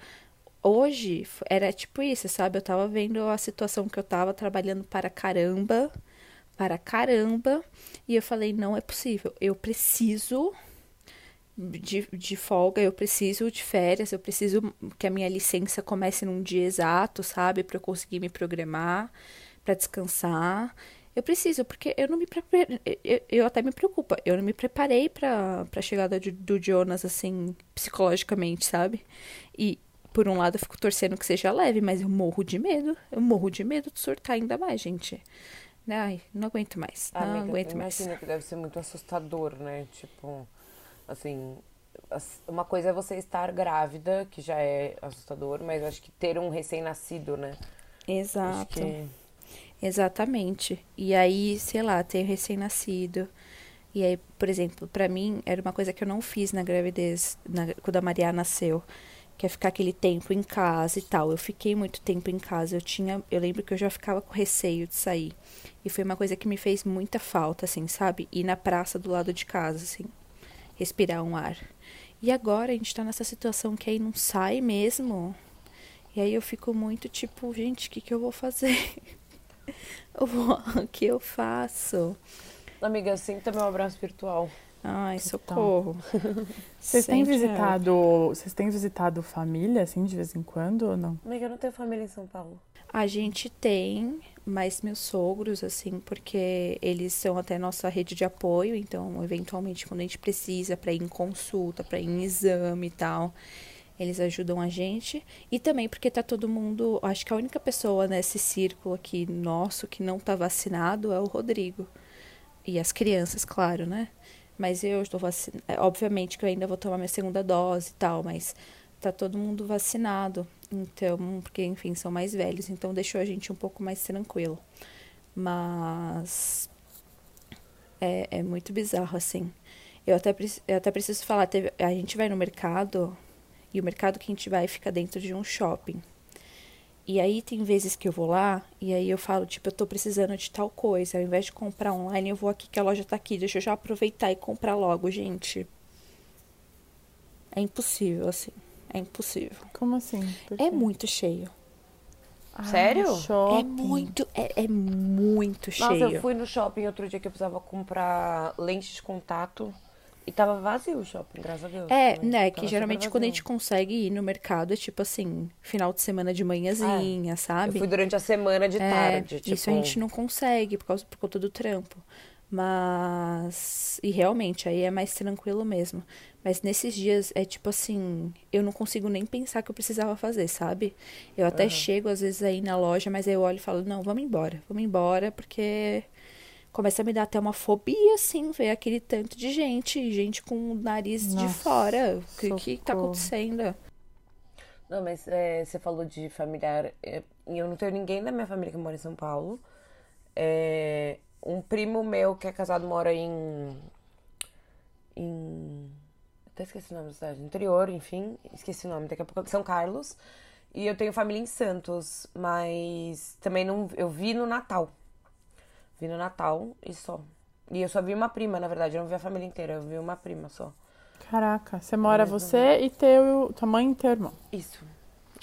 Hoje era tipo isso, sabe? Eu tava vendo a situação que eu tava trabalhando para caramba, para caramba, e eu falei, não é possível. Eu preciso de, de folga, eu preciso de férias, eu preciso que a minha licença comece num dia exato, sabe? Para eu conseguir me programar, para descansar. Eu preciso, porque eu não me preparei. Eu, eu até me preocupa. Eu não me preparei para a chegada de, do Jonas, assim, psicologicamente, sabe? E, por um lado, eu fico torcendo que seja leve, mas eu morro de medo. Eu morro de medo de surtar ainda mais, gente. Ai, não aguento mais. Não Amiga, aguento mais. Imagina que deve ser muito assustador, né? Tipo Assim, uma coisa é você estar grávida, que já é assustador, mas acho que ter um recém-nascido, né? Exato. Que... Exatamente. E aí, sei lá, ter recém-nascido. E aí, por exemplo, para mim era uma coisa que eu não fiz na gravidez, na, quando a Maria nasceu, que é ficar aquele tempo em casa e tal. Eu fiquei muito tempo em casa. Eu tinha, eu lembro que eu já ficava com receio de sair. E foi uma coisa que me fez muita falta, assim, sabe? Ir na praça do lado de casa, assim respirar um ar. E agora a gente tá nessa situação que aí não sai mesmo. E aí eu fico muito tipo, gente, o que, que eu vou fazer? (laughs) o (laughs) que eu faço? Amiga, assim também um abraço virtual. Ai, socorro. (laughs) Vocês têm visitado, vocês têm visitado família assim de vez em quando ou não? Amiga, eu não tenho família em São Paulo. A gente tem, mas meus sogros, assim, porque eles são até nossa rede de apoio, então, eventualmente, quando a gente precisa para ir em consulta, para ir em exame e tal, eles ajudam a gente. E também porque tá todo mundo. Acho que a única pessoa nesse círculo aqui nosso que não tá vacinado é o Rodrigo. E as crianças, claro, né? Mas eu estou vacinada. É, obviamente que eu ainda vou tomar minha segunda dose e tal, mas tá todo mundo vacinado. Então, porque enfim, são mais velhos, então deixou a gente um pouco mais tranquilo. Mas é, é muito bizarro assim. Eu até, eu até preciso falar, teve, a gente vai no mercado e o mercado que a gente vai fica dentro de um shopping. E aí tem vezes que eu vou lá e aí eu falo, tipo, eu tô precisando de tal coisa. Ao invés de comprar online, eu vou aqui que a loja tá aqui. Deixa eu já aproveitar e comprar logo, gente. É impossível, assim. É impossível. Como assim? É muito cheio. Ah, Sério? Shopping. É muito, é, é muito cheio. Nossa, eu fui no shopping outro dia que eu precisava comprar lente de contato. E tava vazio o shopping, graças a Deus. É, né? Tava que geralmente quando a gente consegue ir no mercado é tipo assim, final de semana de manhãzinha, ah, sabe? Eu fui durante a semana de é, tarde. Tipo... Isso a gente não consegue por, causa, por conta do trampo. Mas. E realmente, aí é mais tranquilo mesmo. Mas nesses dias é tipo assim, eu não consigo nem pensar que eu precisava fazer, sabe? Eu até uhum. chego às vezes aí na loja, mas aí eu olho e falo, não, vamos embora, vamos embora, porque começa a me dar até uma fobia, assim, ver aquele tanto de gente, gente com o nariz Nossa, de fora. O que, que tá acontecendo? Não, mas é, você falou de familiar. É, eu não tenho ninguém da minha família que mora em São Paulo. É, um primo meu que é casado mora em. em. Até esqueci o nome da cidade. Interior, enfim. Esqueci o nome, daqui a pouco. São Carlos. E eu tenho família em Santos, mas também não. Eu vi no Natal. Vi no Natal e só. E eu só vi uma prima, na verdade. Eu não vi a família inteira, eu vi uma prima só. Caraca, você mora você e teu, tua mãe e teu irmão. Isso.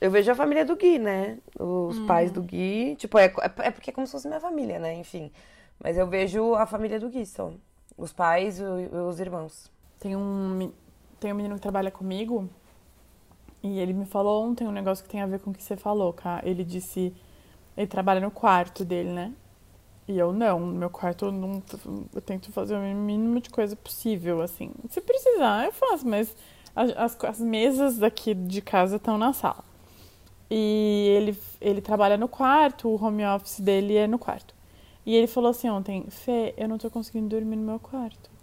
Eu vejo a família do Gui, né? Os hum. pais do Gui. Tipo, é, é, é porque é como se fosse minha família, né? Enfim. Mas eu vejo a família do Gui só. Os pais e os irmãos. Tem um, tem um menino que trabalha comigo. E ele me falou ontem um negócio que tem a ver com o que você falou, cara. Ele disse. Ele trabalha no quarto dele, né? E eu não, no meu quarto eu, não, eu tento fazer o mínimo de coisa possível, assim. Se precisar, eu faço, mas as, as mesas daqui de casa estão na sala. E ele, ele trabalha no quarto, o home office dele é no quarto. E ele falou assim ontem, Fê, eu não tô conseguindo dormir no meu quarto.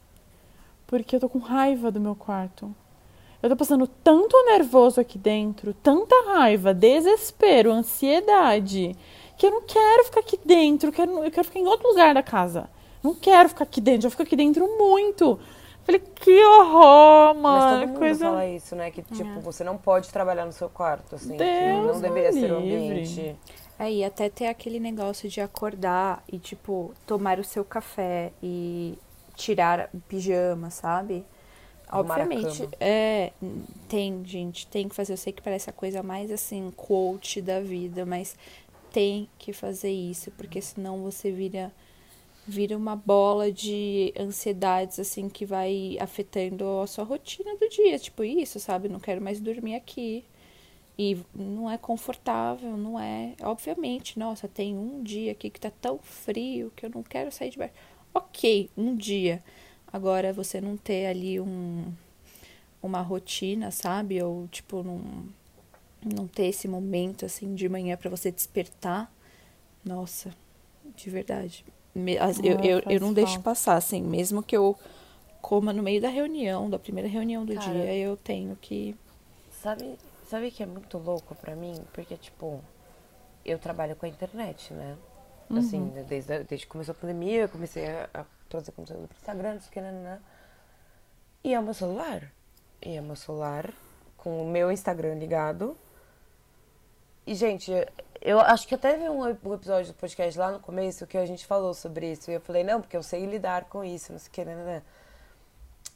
Porque eu tô com raiva do meu quarto. Eu tô passando tanto nervoso aqui dentro, tanta raiva, desespero, ansiedade que eu não quero ficar aqui dentro, eu quero, eu quero ficar em outro lugar da casa. Não quero ficar aqui dentro, eu fico aqui dentro muito. Falei, que horror, mano. Mas todo mundo coisa... fala isso, né? Que, tipo, é. você não pode trabalhar no seu quarto, assim. Deus não deveria ser o ambiente. É, e até ter aquele negócio de acordar e, tipo, tomar o seu café e tirar pijama, sabe? Obviamente, é, tem, gente, tem que fazer. Eu sei que parece a coisa mais, assim, quote da vida, mas tem que fazer isso, porque senão você vira vira uma bola de ansiedades assim que vai afetando a sua rotina do dia, tipo isso, sabe? Não quero mais dormir aqui. E não é confortável, não é. Obviamente, nossa, tem um dia aqui que tá tão frio que eu não quero sair de baixo. OK, um dia. Agora você não ter ali um uma rotina, sabe? Ou tipo num não ter esse momento assim de manhã para você despertar. Nossa, de verdade. Eu, eu, eu não deixo passar, assim, mesmo que eu coma no meio da reunião, da primeira reunião do Cara, dia, eu tenho que. Sabe, sabe que é muito louco para mim? Porque, tipo, eu trabalho com a internet, né? Uhum. Assim, desde, desde que começou a pandemia, eu comecei a, a trazer conteúdo pro Instagram, não sei o que, né? E é o meu celular. E é o meu celular com o meu Instagram ligado e, gente, eu acho que até vi um episódio do podcast lá no começo que a gente falou sobre isso. E eu falei, não, porque eu sei lidar com isso, não sei o que, né.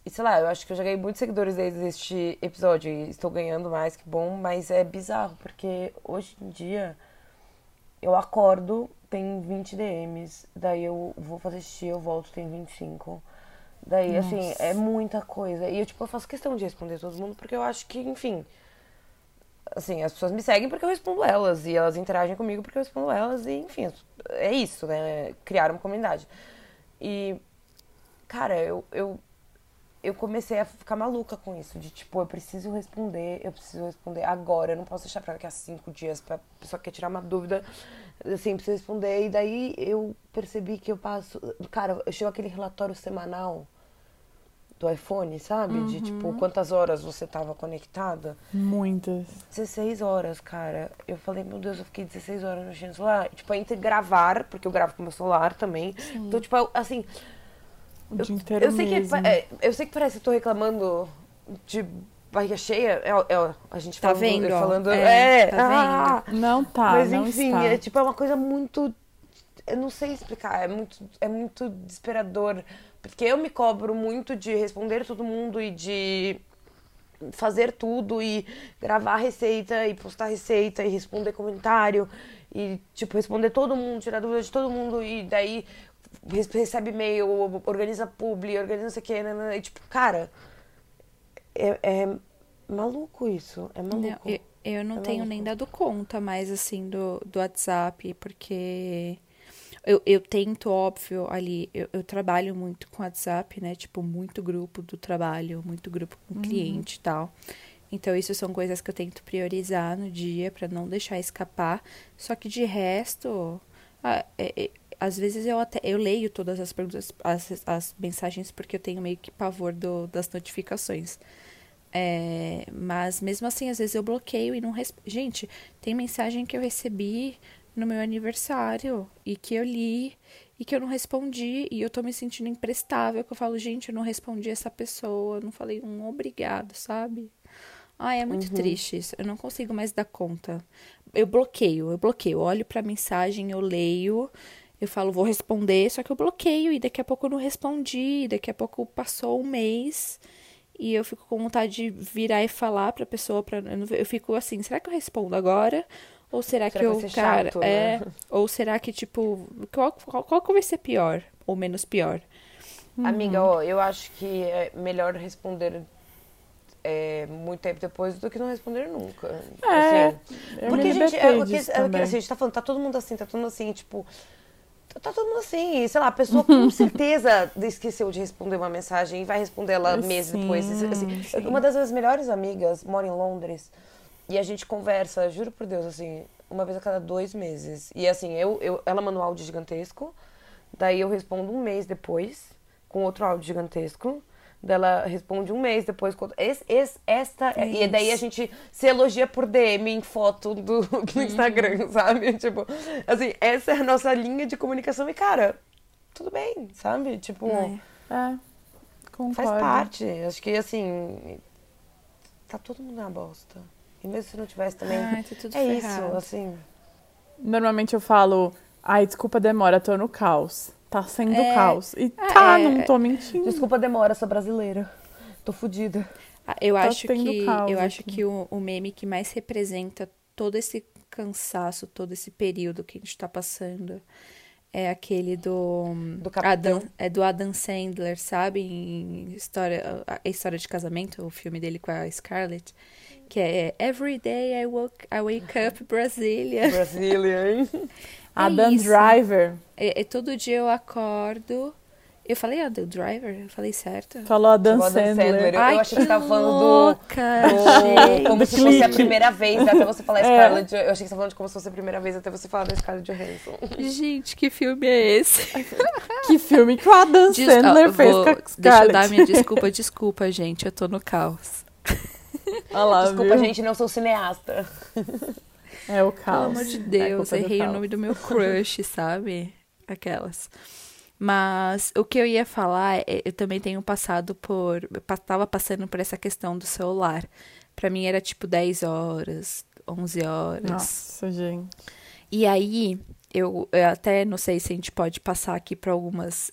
E sei lá, eu acho que eu já ganhei muitos seguidores desde este episódio. E estou ganhando mais, que bom, mas é bizarro, porque hoje em dia eu acordo, tem 20 DMs, daí eu vou fazer xixi, eu volto, tem 25. Daí, Nossa. assim, é muita coisa. E eu, tipo, eu faço questão de responder todo mundo, porque eu acho que, enfim, assim, as pessoas me seguem porque eu respondo elas e elas interagem comigo porque eu respondo elas e, enfim, é isso, né? Criar uma comunidade. E, cara, eu, eu, eu comecei a ficar maluca com isso, de tipo, eu preciso responder, eu preciso responder agora, eu não posso deixar pra daqui a cinco dias pra pessoa quer tirar uma dúvida, assim, preciso responder. E daí eu percebi que eu passo, cara, eu chego aquele relatório semanal do iPhone, sabe? Uhum. De tipo, quantas horas você tava conectada. Muitas. 16 horas, cara. Eu falei, meu Deus, eu fiquei 16 horas no celular. Tipo, entre gravar, porque eu gravo com meu celular também. Sim. Então, tipo, assim. O dia inteiro Eu sei, que, mesmo. é, eu sei que parece que eu tô reclamando de barriga cheia. É, é, a gente Tá falando, vendo, falando É, é, tá ah, Não tá, Mas não enfim, está. é tipo, é uma coisa muito. Eu não sei explicar, é muito, é muito desesperador. Porque eu me cobro muito de responder todo mundo e de fazer tudo e gravar receita e postar receita e responder comentário e tipo responder todo mundo, tirar dúvida de todo mundo e daí recebe e-mail, organiza publi, organiza não sei o que, e tipo, cara, é, é maluco isso, é maluco. Não, eu, eu não É tenho maluco. nem dado conta mais assim do, do WhatsApp, porque eu, eu tento, óbvio, ali, eu, eu trabalho muito com WhatsApp, né? Tipo, muito grupo do trabalho, muito grupo com cliente e tal. Então, isso são coisas que eu tento priorizar no dia pra não deixar escapar. Só que de resto, é- é- às vezes eu até eu leio todas as perguntas, as, as mensagens, porque eu tenho meio que pavor do, das notificações. É, mas mesmo assim, às vezes eu bloqueio e não respondo. Gente, tem mensagem que eu recebi no meu aniversário e que eu li e que eu não respondi e eu tô me sentindo imprestável, que eu falo, gente, eu não respondi essa pessoa, eu não falei um obrigado, sabe? Ai, é muito triste isso. Eu não consigo mais dar conta. Eu bloqueio, eu bloqueio. Eu olho pra mensagem, eu leio, eu falo, vou responder, só que eu bloqueio e daqui a pouco eu não respondi, daqui a pouco passou um mês e eu fico com vontade de virar e falar pra pessoa, pra, eu, fico assim, será que eu respondo agora? Ou será, Será que que eu, cara, chato, é, né? ou será que tipo, qual, qual, qual que vai ser pior ou menos pior? Amiga, ó, eu acho que é melhor responder é, muito tempo depois do que não responder nunca. É, Assim, porque, me gente, é, porque, é, porque, assim, a gente tá falando, tá todo mundo assim, tá todo mundo assim, tipo. Tá todo mundo assim, sei lá, a pessoa com (laughs) certeza esqueceu de responder uma mensagem e vai responder ela meses Sim, depois. Assim, sim. Uma das minhas melhores amigas mora em Londres e a gente conversa, juro por Deus, assim, uma vez a cada dois meses. E assim, eu, eu, ela manda um áudio gigantesco, daí eu respondo um mês depois com outro áudio gigantesco. Dela responde um mês depois. Esse, esse- esta, e daí a gente se elogia por DM em foto do, (laughs) do Instagram, sabe? Tipo, assim, essa é a nossa linha de comunicação. E, cara, tudo bem, sabe? Tipo, É. É, concordo. faz parte. Acho que, assim, tá todo mundo na bosta. E mesmo se não tivesse também. Ai, tá tudo é ferrado. isso, assim. Normalmente eu falo, ai, desculpa demora, tô no caos. Tá sendo É. caos. E Ah, tá, é. não tô mentindo. Desculpa a demora, sou brasileira. Tô fodida. Ah, Eu Tá acho que caos eu acho que o, o meme que mais representa todo esse cansaço, todo esse período que a gente tá passando é aquele do Do capitão. Adam, é do Adam Sandler, sabe? Em história a história de casamento, o filme dele com a Scarlett, que é Every Day I Woke I Wake Up Brasília. (laughs) Brazilian. Adam isso. Driver É, é todo dia eu acordo. Eu falei Adam Driver? Eu falei certo? falou Adam O Adam Sandler. Sandler. Eu, Ai, eu achei que que tava falando do. louca, do- gente. como Do se fosse a primeira vez, até você falar (laughs) É. Scarlett. Eu achei que você tava falando de como se fosse a primeira vez até você falar da Scarlett Johansson. Gente, que filme é esse? (laughs) Que filme que o Adam Des- Sandler ó, fez vou- com a Deixa eu Scarlett. dar minha desculpa, desculpa, gente. Eu tô no caos. Olha lá, Desculpa, viu? gente, não sou cineasta. (laughs) É o Pelo caos. amor de É Deus, do errei o nome do meu (laughs) crush, sabe? Aquelas. Mas o que eu ia falar, é, eu também tenho passado por. Tava passando por essa questão do celular. Pra mim era tipo 10 horas, 11 horas. Nossa, gente. E aí, eu, eu até não sei se a gente pode passar aqui para algumas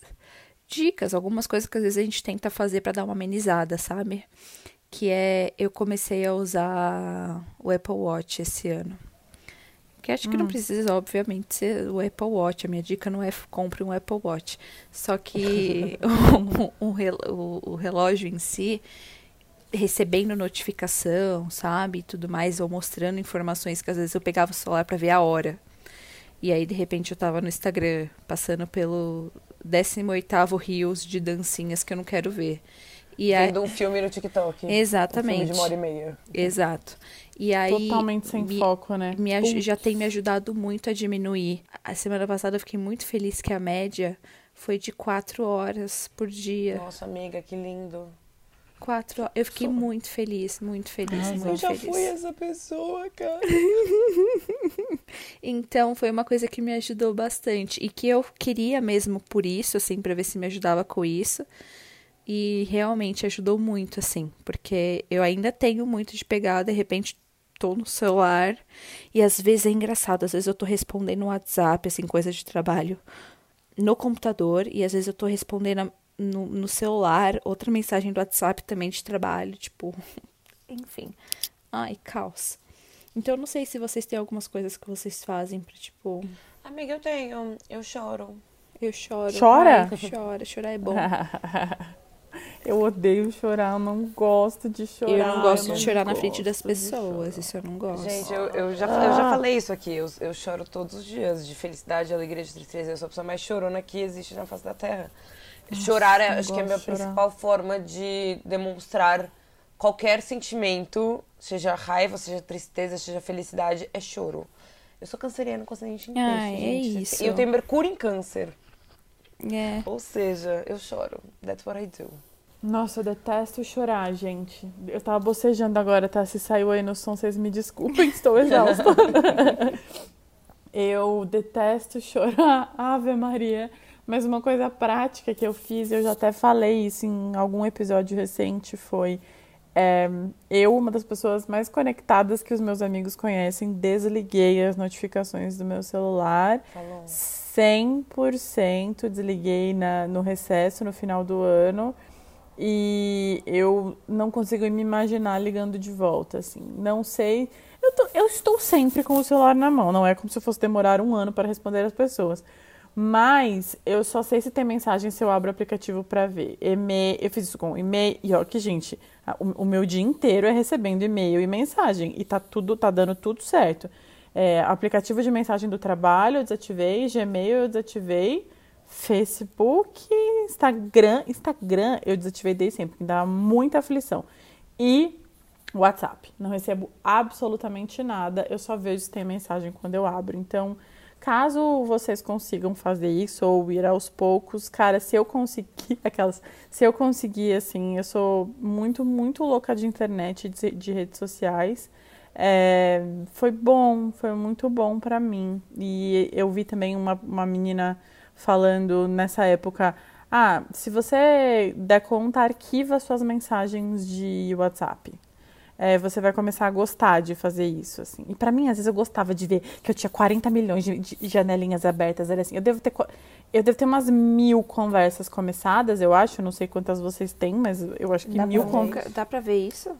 dicas, algumas coisas que às vezes a gente tenta fazer para dar uma amenizada, sabe? Que é, eu comecei a usar o Apple Watch esse ano. Que acho que não precisa, obviamente, ser o Apple Watch. A minha dica não é compre um Apple Watch. Só que (laughs) (laughs) o, o o- relógio em si, recebendo notificação, sabe? E tudo mais, ou mostrando informações que às vezes eu pegava o celular pra ver a hora. E aí, de repente, eu tava no Instagram, passando pelo 18º Reels de dancinhas que eu não quero ver. E aí, Vendo um filme no TikTok. Um Exatamente. filme de uma hora e meia. exato. E aí, Totalmente sem me- foco, né? me já tem me ajudado muito a diminuir. A semana passada eu fiquei muito feliz que a média foi de quatro horas por dia. Nossa, amiga, que lindo. 24 Eu fiquei Sou. muito feliz, muito feliz, muito eu já feliz. fui essa pessoa, cara. (laughs) então, foi uma coisa que me ajudou bastante. E que eu queria mesmo por isso, assim, pra ver se me ajudava com isso. E realmente ajudou muito, assim. Porque eu ainda tenho muito de pegar, de repente tô no celular. E às vezes é engraçado, às vezes eu tô respondendo no WhatsApp, assim, coisa de trabalho no computador. E às vezes eu tô respondendo no, no celular, outra mensagem do WhatsApp também de trabalho, tipo, (laughs) enfim. Ai, caos. Então eu não sei se vocês têm algumas coisas que vocês fazem pra, tipo. Amiga, eu tenho. Eu choro. Eu choro. Chora? Ai, chora, chorar é bom. (laughs) eu odeio chorar, eu não gosto de chorar. Eu não gosto eu de chorar na frente das pessoas, isso eu não gosto. Gente, eu, eu, já, eu já falei isso aqui, eu, eu choro todos os dias, de felicidade, alegria, de tristeza. Eu sou a pessoa mais chorona que existe na face da Terra. Chorar é, acho que é a minha principal forma de demonstrar qualquer sentimento, seja raiva, seja tristeza, seja felicidade, é choro. Eu sou canceriana com ascendente em ah, peixe, é gente. isso. E eu tenho Mercúrio em câncer. É. Ou seja, eu choro. That's what I do. Nossa, eu detesto chorar, gente. Eu tava bocejando agora, tá? Se saiu aí no som, vocês me desculpem, (laughs) estou exausta. eu detesto chorar. Ave Maria. Mas uma coisa prática que eu fiz, eu já até falei isso em algum episódio recente, foi é, eu, uma das pessoas mais conectadas que os meus amigos conhecem, desliguei as notificações do meu celular. Falou. 100% desliguei na, no recesso no final do ano e eu não consigo me imaginar ligando de volta, assim. Não sei. Eu, tô, eu estou sempre com o celular na mão, não é como se eu fosse demorar um ano para responder as pessoas. Mas eu só sei se tem mensagem se eu abro o aplicativo para ver. E-mail, eu fiz isso com e-mail. E ó, que gente, o, o, meu dia inteiro é recebendo e-mail e mensagem. E tá tudo, tá dando tudo certo. É, aplicativo de mensagem do trabalho eu desativei, Gmail eu desativei, Facebook, Instagram, Instagram eu desativei desde sempre, que dá muita aflição. E WhatsApp. Não recebo absolutamente nada, eu só vejo se tem mensagem quando eu abro. Então, Caso vocês consigam fazer isso ou ir aos poucos, cara, se eu conseguir (laughs) aquelas, se eu conseguir assim, eu sou muito muito louca de internet, de, de redes sociais. É, foi bom, foi muito bom para mim. E eu vi também uma, uma menina falando nessa época, ah, se você der conta, arquiva suas mensagens de WhatsApp é, você vai começar a gostar de fazer isso, assim. E para mim, às vezes, eu gostava de ver que eu tinha 40 milhões de, de janelinhas abertas. Era assim, eu devo ter eu devo ter umas mil conversas começadas, eu acho. Não sei quantas vocês têm, mas eu acho que dá mil conversas. Dá pra ver isso?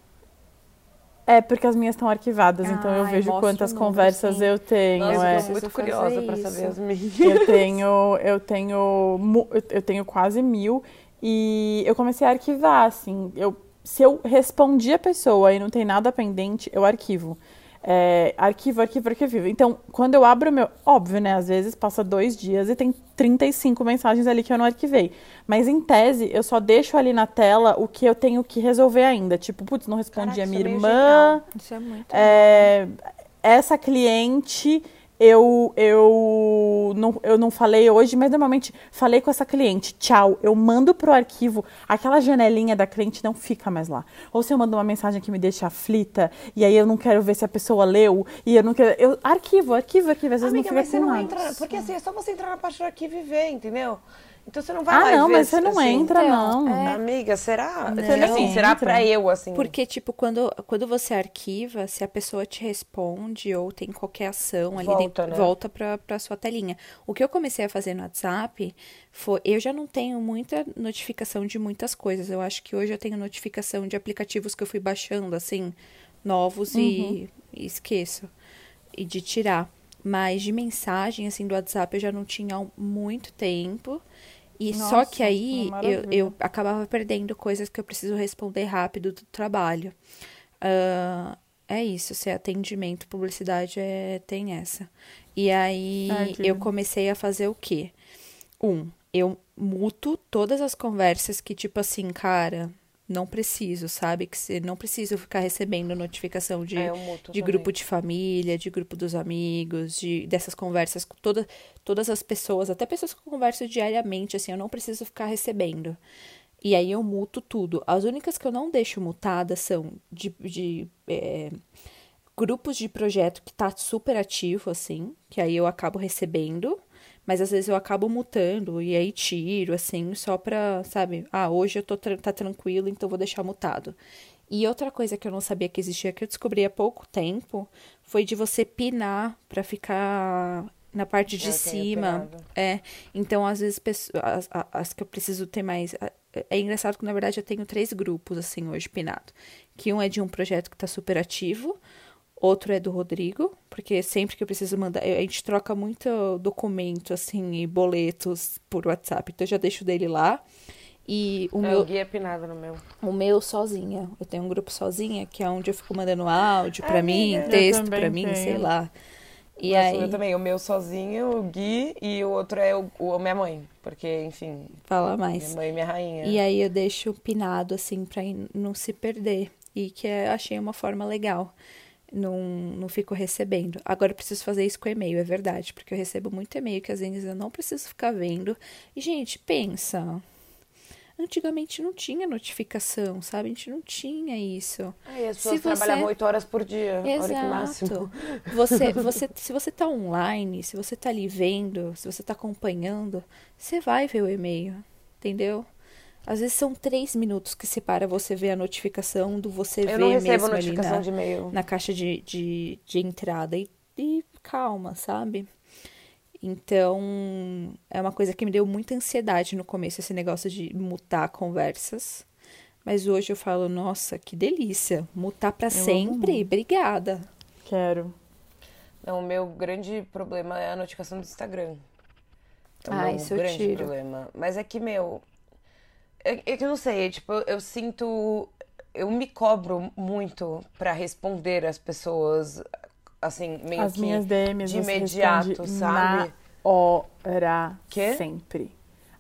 É, porque as minhas estão arquivadas, então eu vejo quantas conversas eu tenho. Nossa, é. eu tô muito curiosa para saber as minhas. (laughs) Eu tenho, eu tenho, eu tenho quase mil e eu comecei a arquivar, assim. Eu se eu respondi a pessoa e não tem nada pendente, eu arquivo. É, arquivo, arquivo, arquivo. Então, quando eu abro o meu. Óbvio, né? Às vezes passa dois dias e tem 35 mensagens ali que eu não arquivei. Mas em tese, eu só deixo ali na tela o que eu tenho que resolver ainda. Tipo, putz, não respondi Caraca, a minha é irmã. Isso é muito é, Essa cliente eu, eu, não, eu não falei hoje, mas normalmente falei com essa cliente, tchau, eu mando pro arquivo, aquela janelinha da cliente não fica mais lá. Ou se eu mando uma mensagem que me deixa aflita, e aí eu não quero ver se a pessoa leu, e eu não quero. Eu arquivo, arquivo, arquivo, às vezes Amiga, não fica mas você não entra. Porque assim, é só você entrar na parte do arquivo e ver, entendeu? Então você não vai ah, lá não, ver, mas você não assim, entra, então, não. É... Amiga, será? Não. Assim, será pra eu, assim? Porque, tipo, quando, quando você arquiva, se a pessoa te responde ou tem qualquer ação ali volta, dentro, né? volta pra, pra sua telinha. O que eu comecei a fazer no WhatsApp foi. Eu já não tenho muita notificação de muitas coisas. Eu acho que hoje eu tenho notificação de aplicativos que eu fui baixando, assim, novos uhum. e, e esqueço. E de tirar. Mas de mensagem, assim, do WhatsApp eu já não tinha há muito tempo. E Nossa, só que aí eu, eu acabava perdendo coisas que eu preciso responder rápido do trabalho. Uh, é isso, se é atendimento, publicidade é, tem essa. E aí eu comecei a fazer o quê? Um, eu muto todas as conversas que, tipo assim, cara, não preciso, sabe? Que você não preciso ficar recebendo notificação de, é, de grupo de família, de grupo dos amigos, de dessas conversas com toda, todas as pessoas, até pessoas que eu converso diariamente, assim, eu não preciso ficar recebendo. E aí eu muto tudo. As únicas que eu não deixo mutadas são de, de é, grupos de projeto que tá super ativo, assim, que aí eu acabo recebendo, mas às vezes eu acabo mutando e aí tiro, assim, só pra, sabe, ah, hoje eu tô tá tranquilo, então vou deixar mutado. E outra coisa que eu não sabia que existia, que eu descobri há pouco tempo, foi de você pinar para ficar na parte de cima. É. Então, às vezes, as, as, que eu preciso ter mais. É engraçado que, na verdade, eu tenho três grupos, assim, hoje pinado. Que um é de um projeto que tá super ativo, outro é do Rodrigo, porque sempre que eu preciso mandar. A gente troca muito documento, assim, e boletos por WhatsApp, então eu já deixo dele lá. E o é, meu. O guia pinado no meu. O meu sozinha. Eu tenho um grupo sozinha, que é onde eu fico mandando áudio pra mim, texto pra mim, tenho. sei lá. E Nossa, aí... Eu também, o meu sozinho, o Gui, e o outro é o, o minha mãe. Porque, enfim. Fala mais. Minha mãe e minha rainha. E aí eu deixo pinado, assim, pra não se perder. E que eu achei uma forma legal. Não, não fico recebendo. Agora eu preciso fazer isso com e-mail, é verdade. Porque eu recebo muito e-mail que às vezes eu não preciso ficar vendo. E, gente, pensa. Antigamente não tinha notificação, sabe? A gente não tinha isso. Aí as pessoas se trabalhavam oito horas por dia. Exato. Que máximo. Você, (laughs) você, se você está online, se você está ali vendo, se você está acompanhando, você vai ver o e-mail, entendeu? Às vezes são três minutos que separa você ver a notificação do você Eu ver não mesmo notificação na, de e-mail. na caixa de, de, de entrada. E, e calma, sabe? Então, é uma coisa que me deu muita ansiedade no começo, esse negócio de mutar conversas. Mas hoje eu falo, nossa, que delícia. Mutar para sempre. Obrigada. Quero. Não, o meu grande problema é a notificação do Instagram. É ah, isso grande eu tiro. problema. Mas é que, meu. É, é que eu não sei, tipo, eu, eu sinto. Eu me cobro muito para responder as pessoas assim, meio As que minhas DMs de imediato, sabe? Na hora. Quê? Sempre.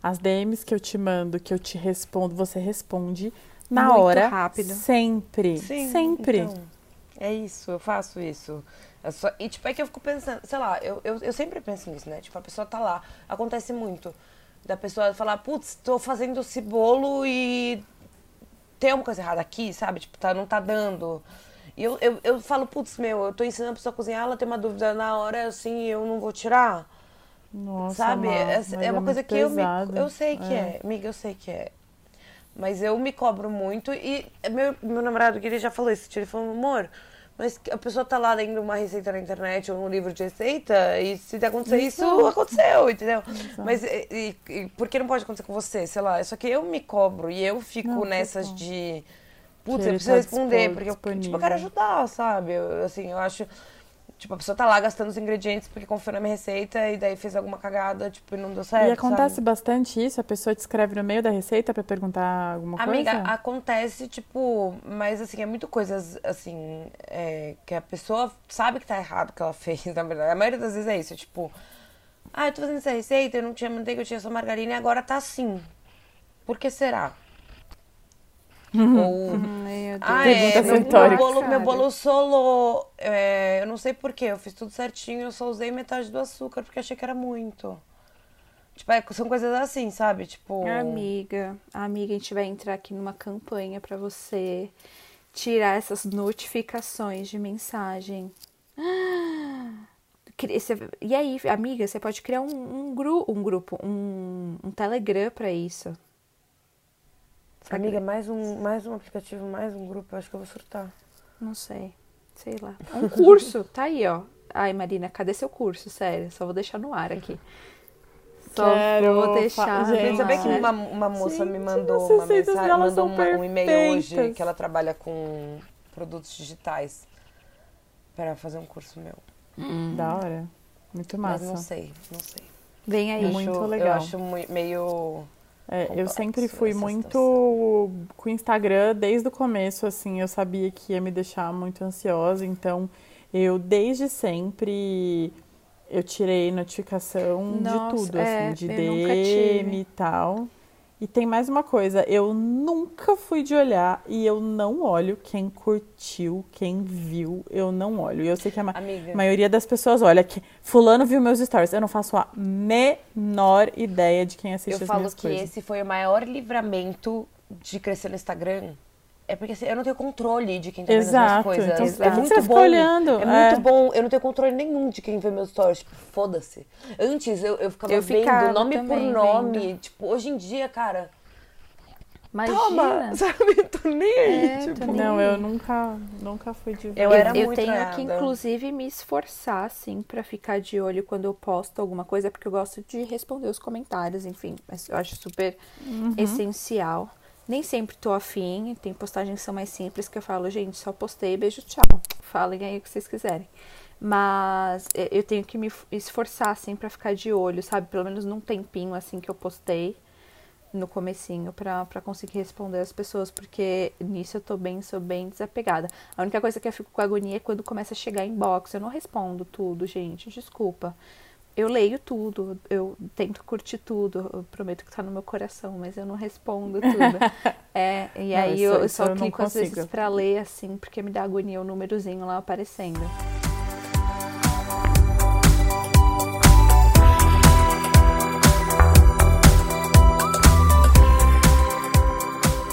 As DMs que eu te mando, que eu te respondo, você responde na Muito hora. rápido. Sempre. Sim, sempre. Então, é isso, eu faço isso. É só, e tipo, é que eu fico pensando, sei lá, eu, eu, eu sempre penso nisso, né? Tipo, a pessoa tá lá, acontece muito. Da pessoa falar, putz, tô fazendo esse bolo e tem alguma coisa errada aqui, sabe? Tipo, tá, não tá dando. E eu, eu, eu falo, putz, meu, eu tô ensinando a pessoa a cozinhar, ela tem uma dúvida na hora, assim, eu não vou tirar. Nossa, Sabe? é, é, uma é coisa que pesado. eu me, Eu sei que é. é, amiga, eu sei que é. Mas eu me cobro muito e meu, meu namorado, que ele já falou isso, ele falou, amor, mas a pessoa tá lá lendo uma receita na internet ou um livro de receita e se acontecer isso, isso aconteceu, entendeu? Exato. Mas e, e, por que não pode acontecer com você? Sei lá, só que eu me cobro e eu fico não, nessas de putz, eu preciso tá responder, porque eu, tipo, eu quero ajudar, sabe? Eu, assim, eu acho. Tipo, a pessoa tá lá gastando os ingredientes porque confiou na minha receita e daí fez alguma cagada, tipo, e não deu certo. E acontece sabe? bastante isso? A pessoa te escreve no meio da receita para perguntar alguma Amiga, coisa? Amiga, acontece, tipo, mas assim, é muito coisas, assim, é, que a pessoa sabe que tá errado o que ela (laughs) fez, na verdade. A maioria das vezes é isso, tipo, ah, eu tô fazendo essa receita, eu não tinha manteiga, eu tinha só margarina e agora tá assim. Por que será? Ou. (laughs) ah, é, meu, meu, bolo, meu bolo solo. É, eu não sei porquê, eu fiz tudo certinho, eu só usei metade do açúcar porque achei que era muito. Tipo, é, são coisas assim, sabe? Tipo. Amiga, amiga, a gente vai entrar aqui numa campanha para você tirar essas notificações de mensagem. (gasps) E aí, amiga, você pode criar um, um, gru, um grupo, um, um Telegram para isso. Amiga, mais um, mais um aplicativo, mais um grupo, eu acho que eu vou surtar. Não sei. Sei lá. Um curso, tá aí, ó. Ai, Marina, cadê seu curso? Sério, só vou deixar no ar aqui. Só Quero vou deixar. Gente, sabia que uma, uma moça me mandou uma mensagem, mandou uma, um e-mail hoje que ela trabalha com produtos digitais para fazer um curso meu. Hum. Da hora. Muito massa. Mas não sei, não sei. Vem aí. Eu muito acho, legal. Eu acho meio é, eu sempre fui muito com o Instagram desde o começo, assim, eu sabia que ia me deixar muito ansiosa, então eu desde sempre eu tirei notificação Nossa, de tudo, é, assim, de DM e tal. E tem mais uma coisa, eu nunca fui de olhar e eu não olho quem curtiu, quem viu, eu não olho. E eu sei que a ma Amiga. maioria das pessoas olha que fulano viu meus stories. Eu não faço a menor ideia de quem assiste Eu as falo que coisas. esse foi o maior livramento de crescer no Instagram. É porque assim, eu não tenho controle de quem tá vendo as minhas coisas. Então, é Exato. muito você bom. olhando, É, é. muito bom. Eu não tenho controle nenhum de quem vê meus stories. Tipo, foda-se. Antes eu, eu ficava Eu vendo ficava nome por nome. vendo. Tipo, hoje em dia, cara. Imagina. Toma! (laughs) Sabe? Tô nem aí. É, tipo. nem Não, eu nunca, nunca fui de ver. Eu era eu muito tenho traiada. que, inclusive, me esforçar, assim, pra ficar de olho quando eu posto alguma coisa, porque eu gosto de responder os comentários, enfim. Mas eu acho super essencial. Nem sempre tô afim, tem postagens que são mais simples que eu falo, gente, só postei, beijo, tchau. Falem aí o que vocês quiserem. Mas eh, eu tenho que me esforçar, assim, pra ficar de olho, sabe? Pelo menos num tempinho, assim, que eu postei no comecinho pra conseguir responder as pessoas, porque nisso eu tô bem, sou bem desapegada. A única coisa que eu fico com agonia é quando começa a chegar inbox. Eu não respondo tudo, gente, desculpa. Eu leio tudo, eu tento curtir tudo, eu prometo que tá no meu coração, mas eu não respondo tudo. (laughs) É, e Não, aí isso- eu, eu só eu clico às vezes pra ler, assim, porque me dá agonia o númerozinho lá aparecendo.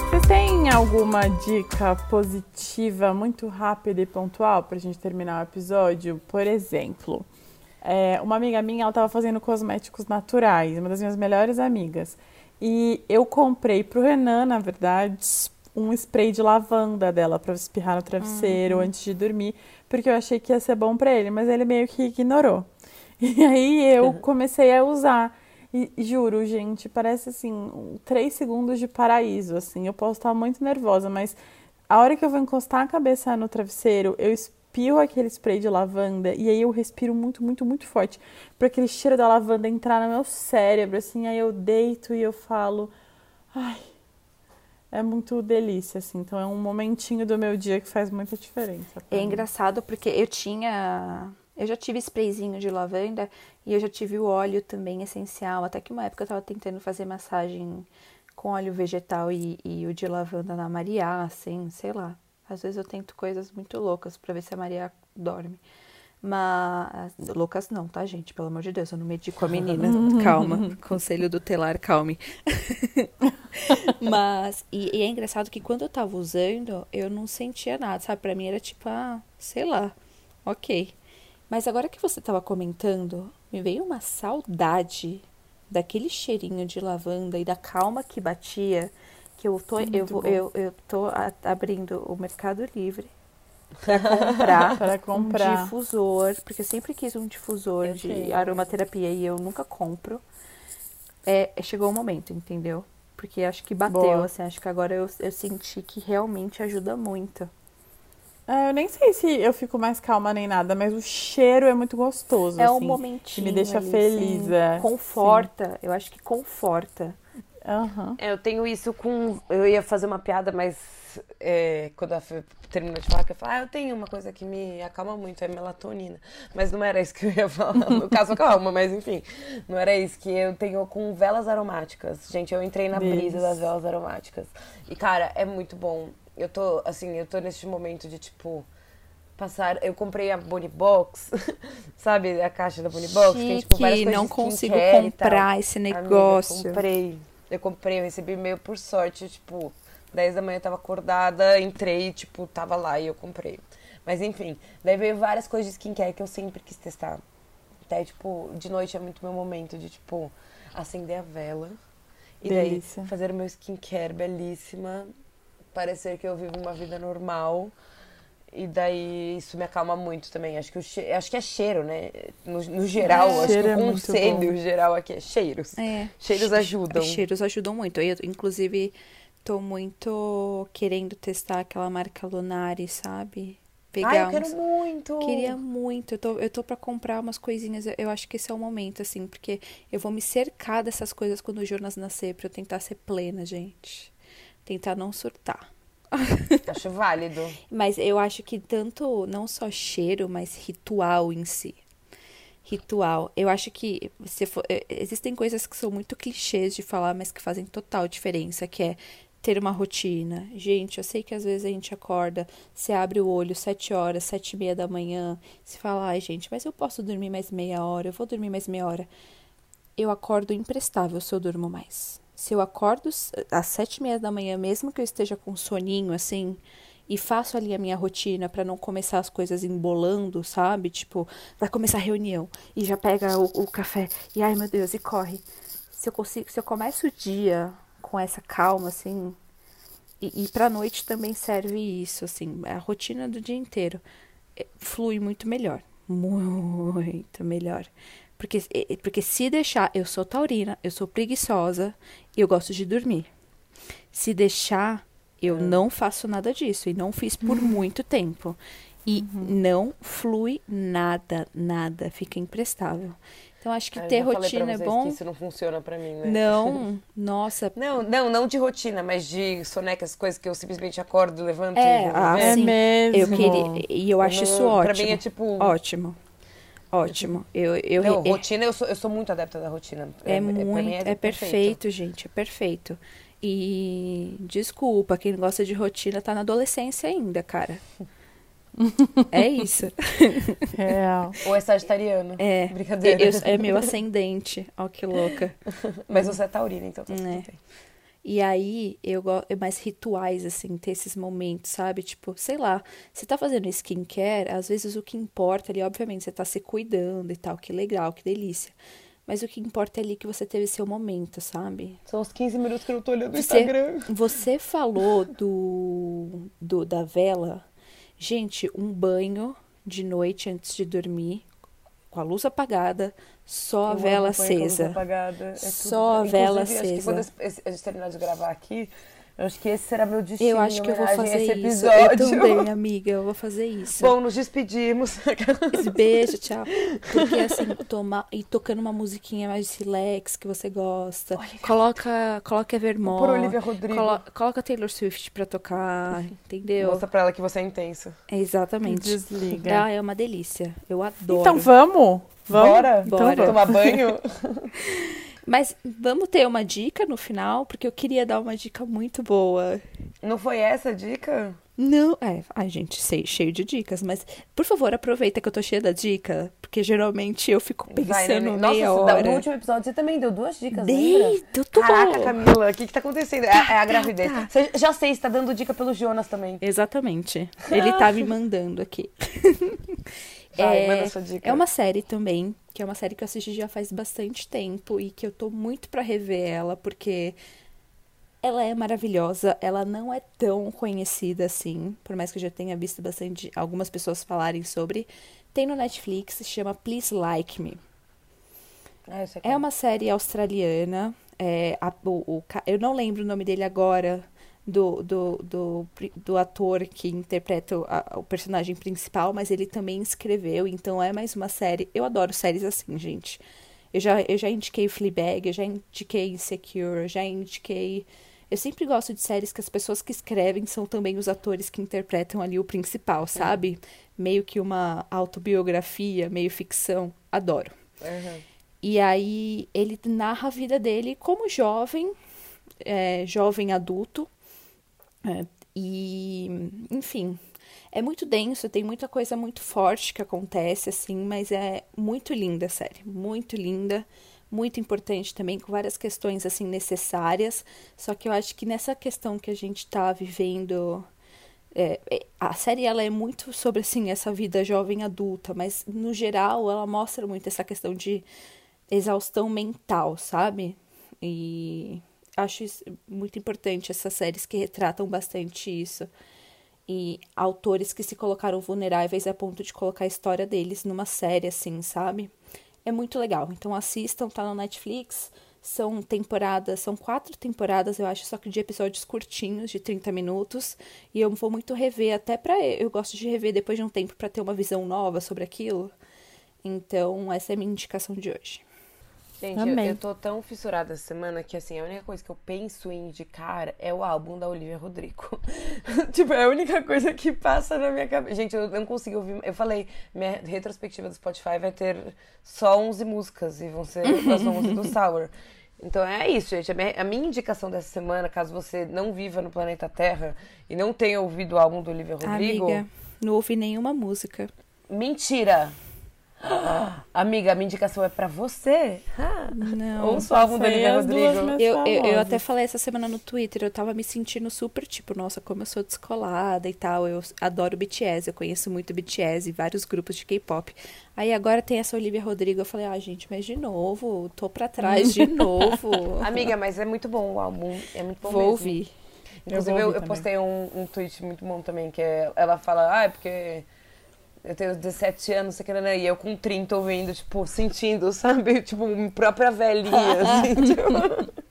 Você tem alguma dica positiva, muito rápida e pontual pra gente terminar o episódio? Por exemplo, é, uma amiga minha, ela tava fazendo cosméticos naturais, uma das minhas melhores amigas. E eu comprei pro Renan, na verdade, um spray de lavanda dela pra espirrar no travesseiro antes de dormir, porque eu achei que ia ser bom pra ele, mas ele meio que ignorou. (laughs) E aí eu comecei a usar. E juro, gente, parece assim, três segundos de paraíso, assim. Eu posso estar muito nervosa, mas a hora que eu vou encostar a cabeça no travesseiro, eu espio aquele spray de lavanda e aí eu respiro muito, muito, muito forte. Pra aquele cheiro da lavanda entrar no meu cérebro, assim. Aí eu deito e eu falo, ai, é muito delícia, assim. Então é um momentinho do meu dia que faz muita diferença. É mim. engraçado porque eu tinha. Eu já tive sprayzinho de lavanda e eu já tive o óleo também essencial. Até que uma época eu tava tentando fazer massagem com óleo vegetal e, e o de lavanda na Maria, assim, sei lá. Às vezes eu tento coisas muito loucas pra ver se a Maria dorme. Mas. Loucas não, tá, gente? Pelo amor de Deus, eu não medico a menina. (laughs) Calma. (laughs) Conselho do telar, calme. (laughs) Mas. E, e é engraçado que quando eu tava usando, eu não sentia nada, sabe? Pra mim era tipo, ah, sei lá. Ok. Mas agora que você tava comentando, me veio uma saudade daquele cheirinho de lavanda e da calma que batia. Que eu tô, eu, vou, eu, eu tô abrindo o Mercado Livre (laughs) pra comprar, Para comprar. um difusor, porque eu sempre quis um difusor Eu de tenho. aromaterapia e eu nunca compro. É, chegou o momento, entendeu? Porque acho que bateu, Boa. assim, acho que agora eu, eu senti que realmente ajuda muito. É, eu nem sei se eu fico mais calma nem nada, mas o cheiro é muito gostoso. É assim, um momentinho. que me deixa ali, feliz, assim, é, Conforta, eu acho que conforta. É, Eu tenho isso com. Eu ia fazer uma piada, mas é, quando a Fê terminou de falar, que eu falei, ah, eu tenho uma coisa que me acalma muito, é melatonina. Mas não era isso que eu ia falar. (laughs) No caso, calma, mas enfim. Não era isso que eu tenho com velas aromáticas. Gente, eu entrei na brisa das velas aromáticas. E, cara, é muito bom. Eu tô, assim, eu tô nesse momento de, tipo. Passar, eu comprei a Bonnie Box, (laughs) sabe a caixa da Bonnie Box? Tem, tipo, várias Chique, não consigo comprar esse Amiga, negócio. eu comprei. Eu comprei, eu recebi e-mail por sorte, tipo, 10 da manhã eu tava acordada, entrei, tipo, tava lá e eu comprei. Mas enfim, daí veio várias coisas de skincare que eu sempre quis testar. Até, tipo, de noite é muito meu momento de, tipo, acender a vela. E Delícia. daí fazer o meu skincare belíssima. Parecer que eu vivo uma vida normal. E daí isso me acalma muito também. Acho que, o che... acho que é cheiro, né? No, no geral, É. acho que é o muito conselho geral aqui é cheiros. É. Cheiros Che- ajudam. Cheiros ajudam muito. Eu, inclusive, tô muito querendo testar aquela marca Lunari, sabe? Pegar Ai, eu uns- quero muito! Queria muito. Eu tô, eu tô pra comprar umas coisinhas. Eu, eu acho que esse é o momento, assim, porque eu vou me cercar dessas coisas quando o Jonas nascer, pra eu tentar ser plena, gente. Tentar não surtar. (laughs) Acho válido. Mas eu acho que tanto, não só cheiro, mas ritual em si. ritual. Eu acho que se for, é, existem coisas que são muito clichês de falar, mas que fazem total diferença, que é ter uma rotina. Gente, eu sei que às vezes a gente acorda, você abre o olho sete horas, sete e meia da manhã, se fala, ai gente, mas eu posso dormir mais meia hora, eu vou dormir mais meia hora. Eu acordo imprestável se eu durmo mais. Se eu acordo às sete e meia da manhã, mesmo que eu esteja com soninho, assim, e faço ali a minha rotina para não começar as coisas embolando, sabe? Tipo, vai começar a reunião e já pega o, o café e ai meu Deus, e corre. Se eu consigo, se eu começo o dia com essa calma, assim. E, e pra noite também serve isso, assim. A rotina do dia inteiro é, flui muito melhor. Muito melhor. Porque, porque se deixar, eu sou taurina, eu sou preguiçosa e eu gosto de dormir. Se deixar, eu é. não faço nada disso e não fiz por muito tempo. E uhum. não flui nada, nada, fica imprestável. Então acho que eu ter rotina é bom. isso não funciona para mim, né? Não, (laughs) nossa. Não, não, não de rotina, mas de soneca, as coisas que eu simplesmente acordo, levanto é, e ah, é mesmo. Eu queria e eu acho isso ótimo. Pra mim é tipo ótimo. Ótimo. Eu, eu, não, rotina, eu sou, eu sou muito adepta da rotina. É, é muito, é, é, é perfeito, perfeito, gente, é perfeito. E desculpa, quem gosta de rotina tá na adolescência ainda, cara. (laughs) É isso. Real. Ou é sagitariano. É. Brincadeira. Eu, é meu ascendente. Ó, que louca. (laughs) Mas você é taurina, então tá é. E aí, eu gosto é mais rituais, assim, ter esses momentos, sabe? Tipo, sei lá, você tá fazendo skincare, às vezes o que importa ali, obviamente, você tá se cuidando e tal, que legal, que delícia. Mas o que importa é ali que você teve seu momento, sabe? São os 15 minutos que eu não tô olhando no Instagram. Você falou do, do da vela Gente, um banho de noite antes de dormir, com a luz apagada, só a vela acesa. Apagada. É só a vela acesa. Acho que quando a gente terminar de gravar aqui, eu acho que esse será meu destino. Eu acho que eu vou fazer isso. Eu também, amiga, eu vou fazer isso. Bom, nos despedimos. Beijo, tchau. Porque assim, tomar e tocando uma musiquinha mais relax que você gosta. Olivia coloca, coloca Evermore. Por Olivia Rodrigo. Colo, coloca Taylor Swift pra tocar, entendeu? Mostra pra ela que você é intensa. Exatamente. Desliga. Ah, é uma delícia. Eu adoro. Então vamos. Vamos? Bora? Bora. Então, tomar banho? (laughs) Mas vamos ter uma dica no final, porque eu queria dar uma dica muito boa. Não foi essa a dica? Não, é, ai gente, sei, cheio de dicas, mas por favor, aproveita que eu tô cheia da dica, porque geralmente eu fico pensando Vai, né? meia Nossa, hora. no último episódio você também deu duas dicas, Dei, lembra? Deu tudo. Caraca, Camila, o que que tá acontecendo? É, é a gravidez. Tá. Você já sei, você tá dando dica pelo Jonas também. Exatamente. Ele tá me mandando aqui. (laughs) Vai, é, manda sua dica. É uma série também, que é uma série que eu assisti já faz bastante tempo e que eu tô muito para rever ela, porque ela é maravilhosa, ela não é tão conhecida assim, por mais que eu já tenha visto bastante algumas pessoas falarem sobre. Tem no Netflix, se chama Please Like Me. Ah, é uma série australiana. É, a, o, o, eu não lembro o nome dele agora, do, do, do, do ator que interpreta o, a, o personagem principal, mas ele também escreveu, então é mais uma série. Eu adoro séries assim, gente. Eu já, eu já indiquei Fleabag, eu já indiquei Insecure, eu já indiquei. Eu sempre gosto de séries que as pessoas que escrevem são também os atores que interpretam ali o principal, sabe? Meio que uma autobiografia, meio ficção. Adoro. Uhum. E aí ele narra a vida dele como jovem, é, jovem adulto, é, e, enfim, é muito denso, tem muita coisa muito forte que acontece, assim, mas é muito linda a série, muito linda, muito importante também, com várias questões, assim, necessárias, só que eu acho que nessa questão que a gente tá vivendo, é, é a série, ela é muito sobre, assim, essa vida jovem adulta, mas, no geral, ela mostra muito essa questão de exaustão mental, sabe? E acho muito importante essas séries que retratam bastante isso. E autores que se colocaram vulneráveis a ponto de colocar a história deles numa série, assim, sabe? É muito legal. Então assistam, tá no Netflix. São temporadas, são quatro temporadas, eu acho, só que de episódios curtinhos, de 30 minutos. E eu vou muito rever, até pra. Eu gosto de rever depois de um tempo para ter uma visão nova sobre aquilo. Então, essa é a minha indicação de hoje. Gente, eu, eu, tô tão fissurada essa semana que, assim, a única coisa que eu penso em indicar é o álbum da Olivia Rodrigo. (laughs) tipo, é a única coisa que passa na minha cabeça. Gente, eu não consigo ouvir. Eu falei, minha retrospectiva do Spotify vai ter só 11 músicas e vão ser as 11 do Sour. Então é isso, gente. A minha, a minha, indicação dessa semana, caso você não viva no planeta Terra e não tenha ouvido o álbum do Olivia Rodrigo. Amiga, não ouvi nenhuma música. Mentira! (gasps) amiga, a minha indicação é pra você. (laughs) Não. Ouça o álbum da Olivia Rodrigo. Eu, eu, eu, até falei essa semana no Twitter, eu tava me sentindo super, tipo, nossa, como eu sou descolada e tal. Eu adoro BTS, eu conheço muito BTS e vários grupos de K-pop. Aí agora tem essa Olivia Rodrigo, eu falei, ah, gente, mas de novo, tô pra trás de (laughs) novo. amiga, mas é muito bom o álbum, é muito bom Vou mesmo. ouvir. Inclusive, eu, eu, eu postei um, um tweet muito bom também, que é, ela fala, ah, é porque eu tenho 17 anos, sei que, né? E eu com 30 ouvindo, tipo, sentindo, (laughs) sabe? Tipo, própria velhinha, (laughs) assim, tipo...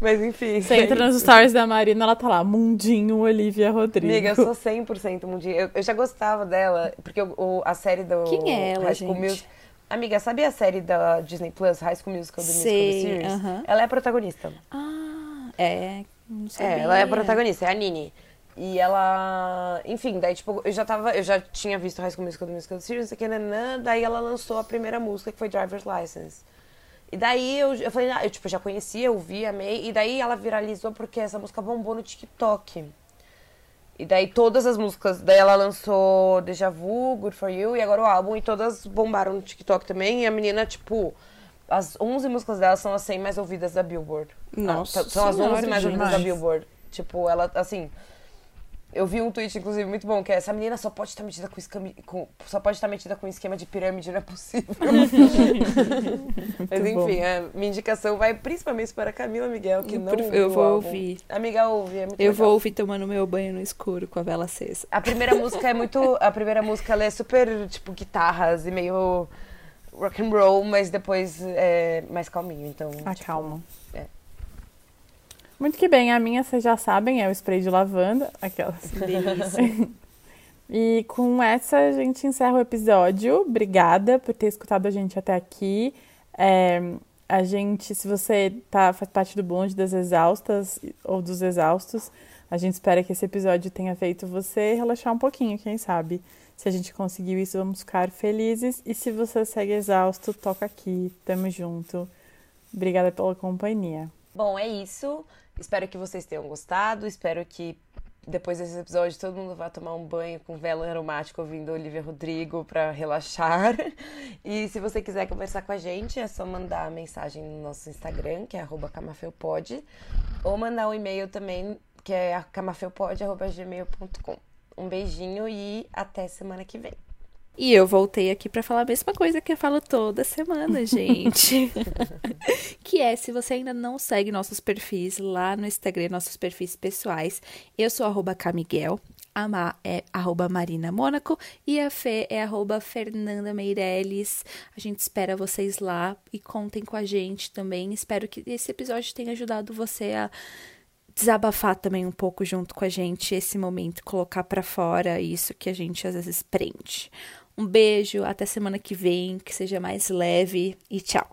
Mas enfim. Você entra nos stories da Marina, ela tá lá, Mundinho Olivia Rodrigo. Amiga, eu sou (laughs) 100% Mundinho. Eu, eu, já gostava dela, porque o, a série do Quem é ela, High School gente? Amiga, sabe a série da Disney Plus, High School Musical, The Sei, Musical Series? uh -huh. Ela é a protagonista. Ah, é. Não. É, ela é a protagonista, é a Nini. E ela, enfim, daí tipo, eu já tava, eu já tinha visto High School Musical do Musical Series, aqui, nanã, daí ela lançou a primeira música que foi Driver's License. E daí eu, eu falei, ah, eu tipo, já conhecia, eu vi, amei, e daí ela viralizou porque essa música bombou no TikTok. E daí todas as músicas, daí ela lançou Deja Vu, Good For You e agora o álbum, e todas bombaram no TikTok também, e a menina, tipo, as 11 músicas dela são as 100 mais ouvidas da Billboard. Nossa, ah, São as 11 senhora, mais ouvidas da. Billboard. Tipo, ela, assim, eu vi um tweet, inclusive, muito bom, que é essa menina só pode estar metida com, escami, com só pode estar metida com esquema de pirâmide, não é possível. (laughs) Mas enfim, bom. a minha indicação vai principalmente para a Camila Miguel, que Eu não eu vou álbum. ouvir. Amiga, ouve, é muito Eu legal. vou ouvir tomando meu banho no escuro com a vela acesa. A primeira música é muito... A primeira música, ela é super, tipo, guitarras e meio rock and roll, mas depois é mais calminho, então... tipo, Acalma. é. Muito que bem, a minha vocês já sabem, é o spray de lavanda, aquelas. (laughs) Delícia. E com essa a gente encerra o episódio. Obrigada por ter escutado a gente até aqui. É, a gente, se você tá, faz parte do bonde das exaustas ou dos exaustos, a gente espera que esse episódio tenha feito você relaxar um pouquinho, quem sabe. Se a gente conseguiu isso, vamos ficar felizes. E se você segue exausto, toca aqui. Tamo junto. Obrigada pela companhia. Bom, é isso. Espero que vocês tenham gostado. Espero que depois desse episódio todo mundo vá tomar um banho com vela aromática ouvindo Olivia Rodrigo para relaxar. (laughs) E se você quiser conversar com a gente, é só mandar mensagem no nosso Instagram, que é camafeupod, ou mandar um e-mail também, que é camafeupod.gmail.com. Um beijinho e até semana que vem. E eu voltei aqui pra falar a mesma coisa que eu falo toda semana, (laughs) gente. (laughs) que é, se você ainda não segue nossos perfis lá no Instagram, nossos perfis pessoais, eu sou arroba Camiguel, a Má é arroba Marina Mônaco e a Fê é arroba Fernanda Meirelles. A gente espera vocês lá e contem com a gente também. Espero que esse episódio tenha ajudado você a desabafar também um pouco junto com a gente esse momento, colocar pra fora isso que a gente às vezes prende. Um beijo, até semana que vem, que seja mais leve e tchau.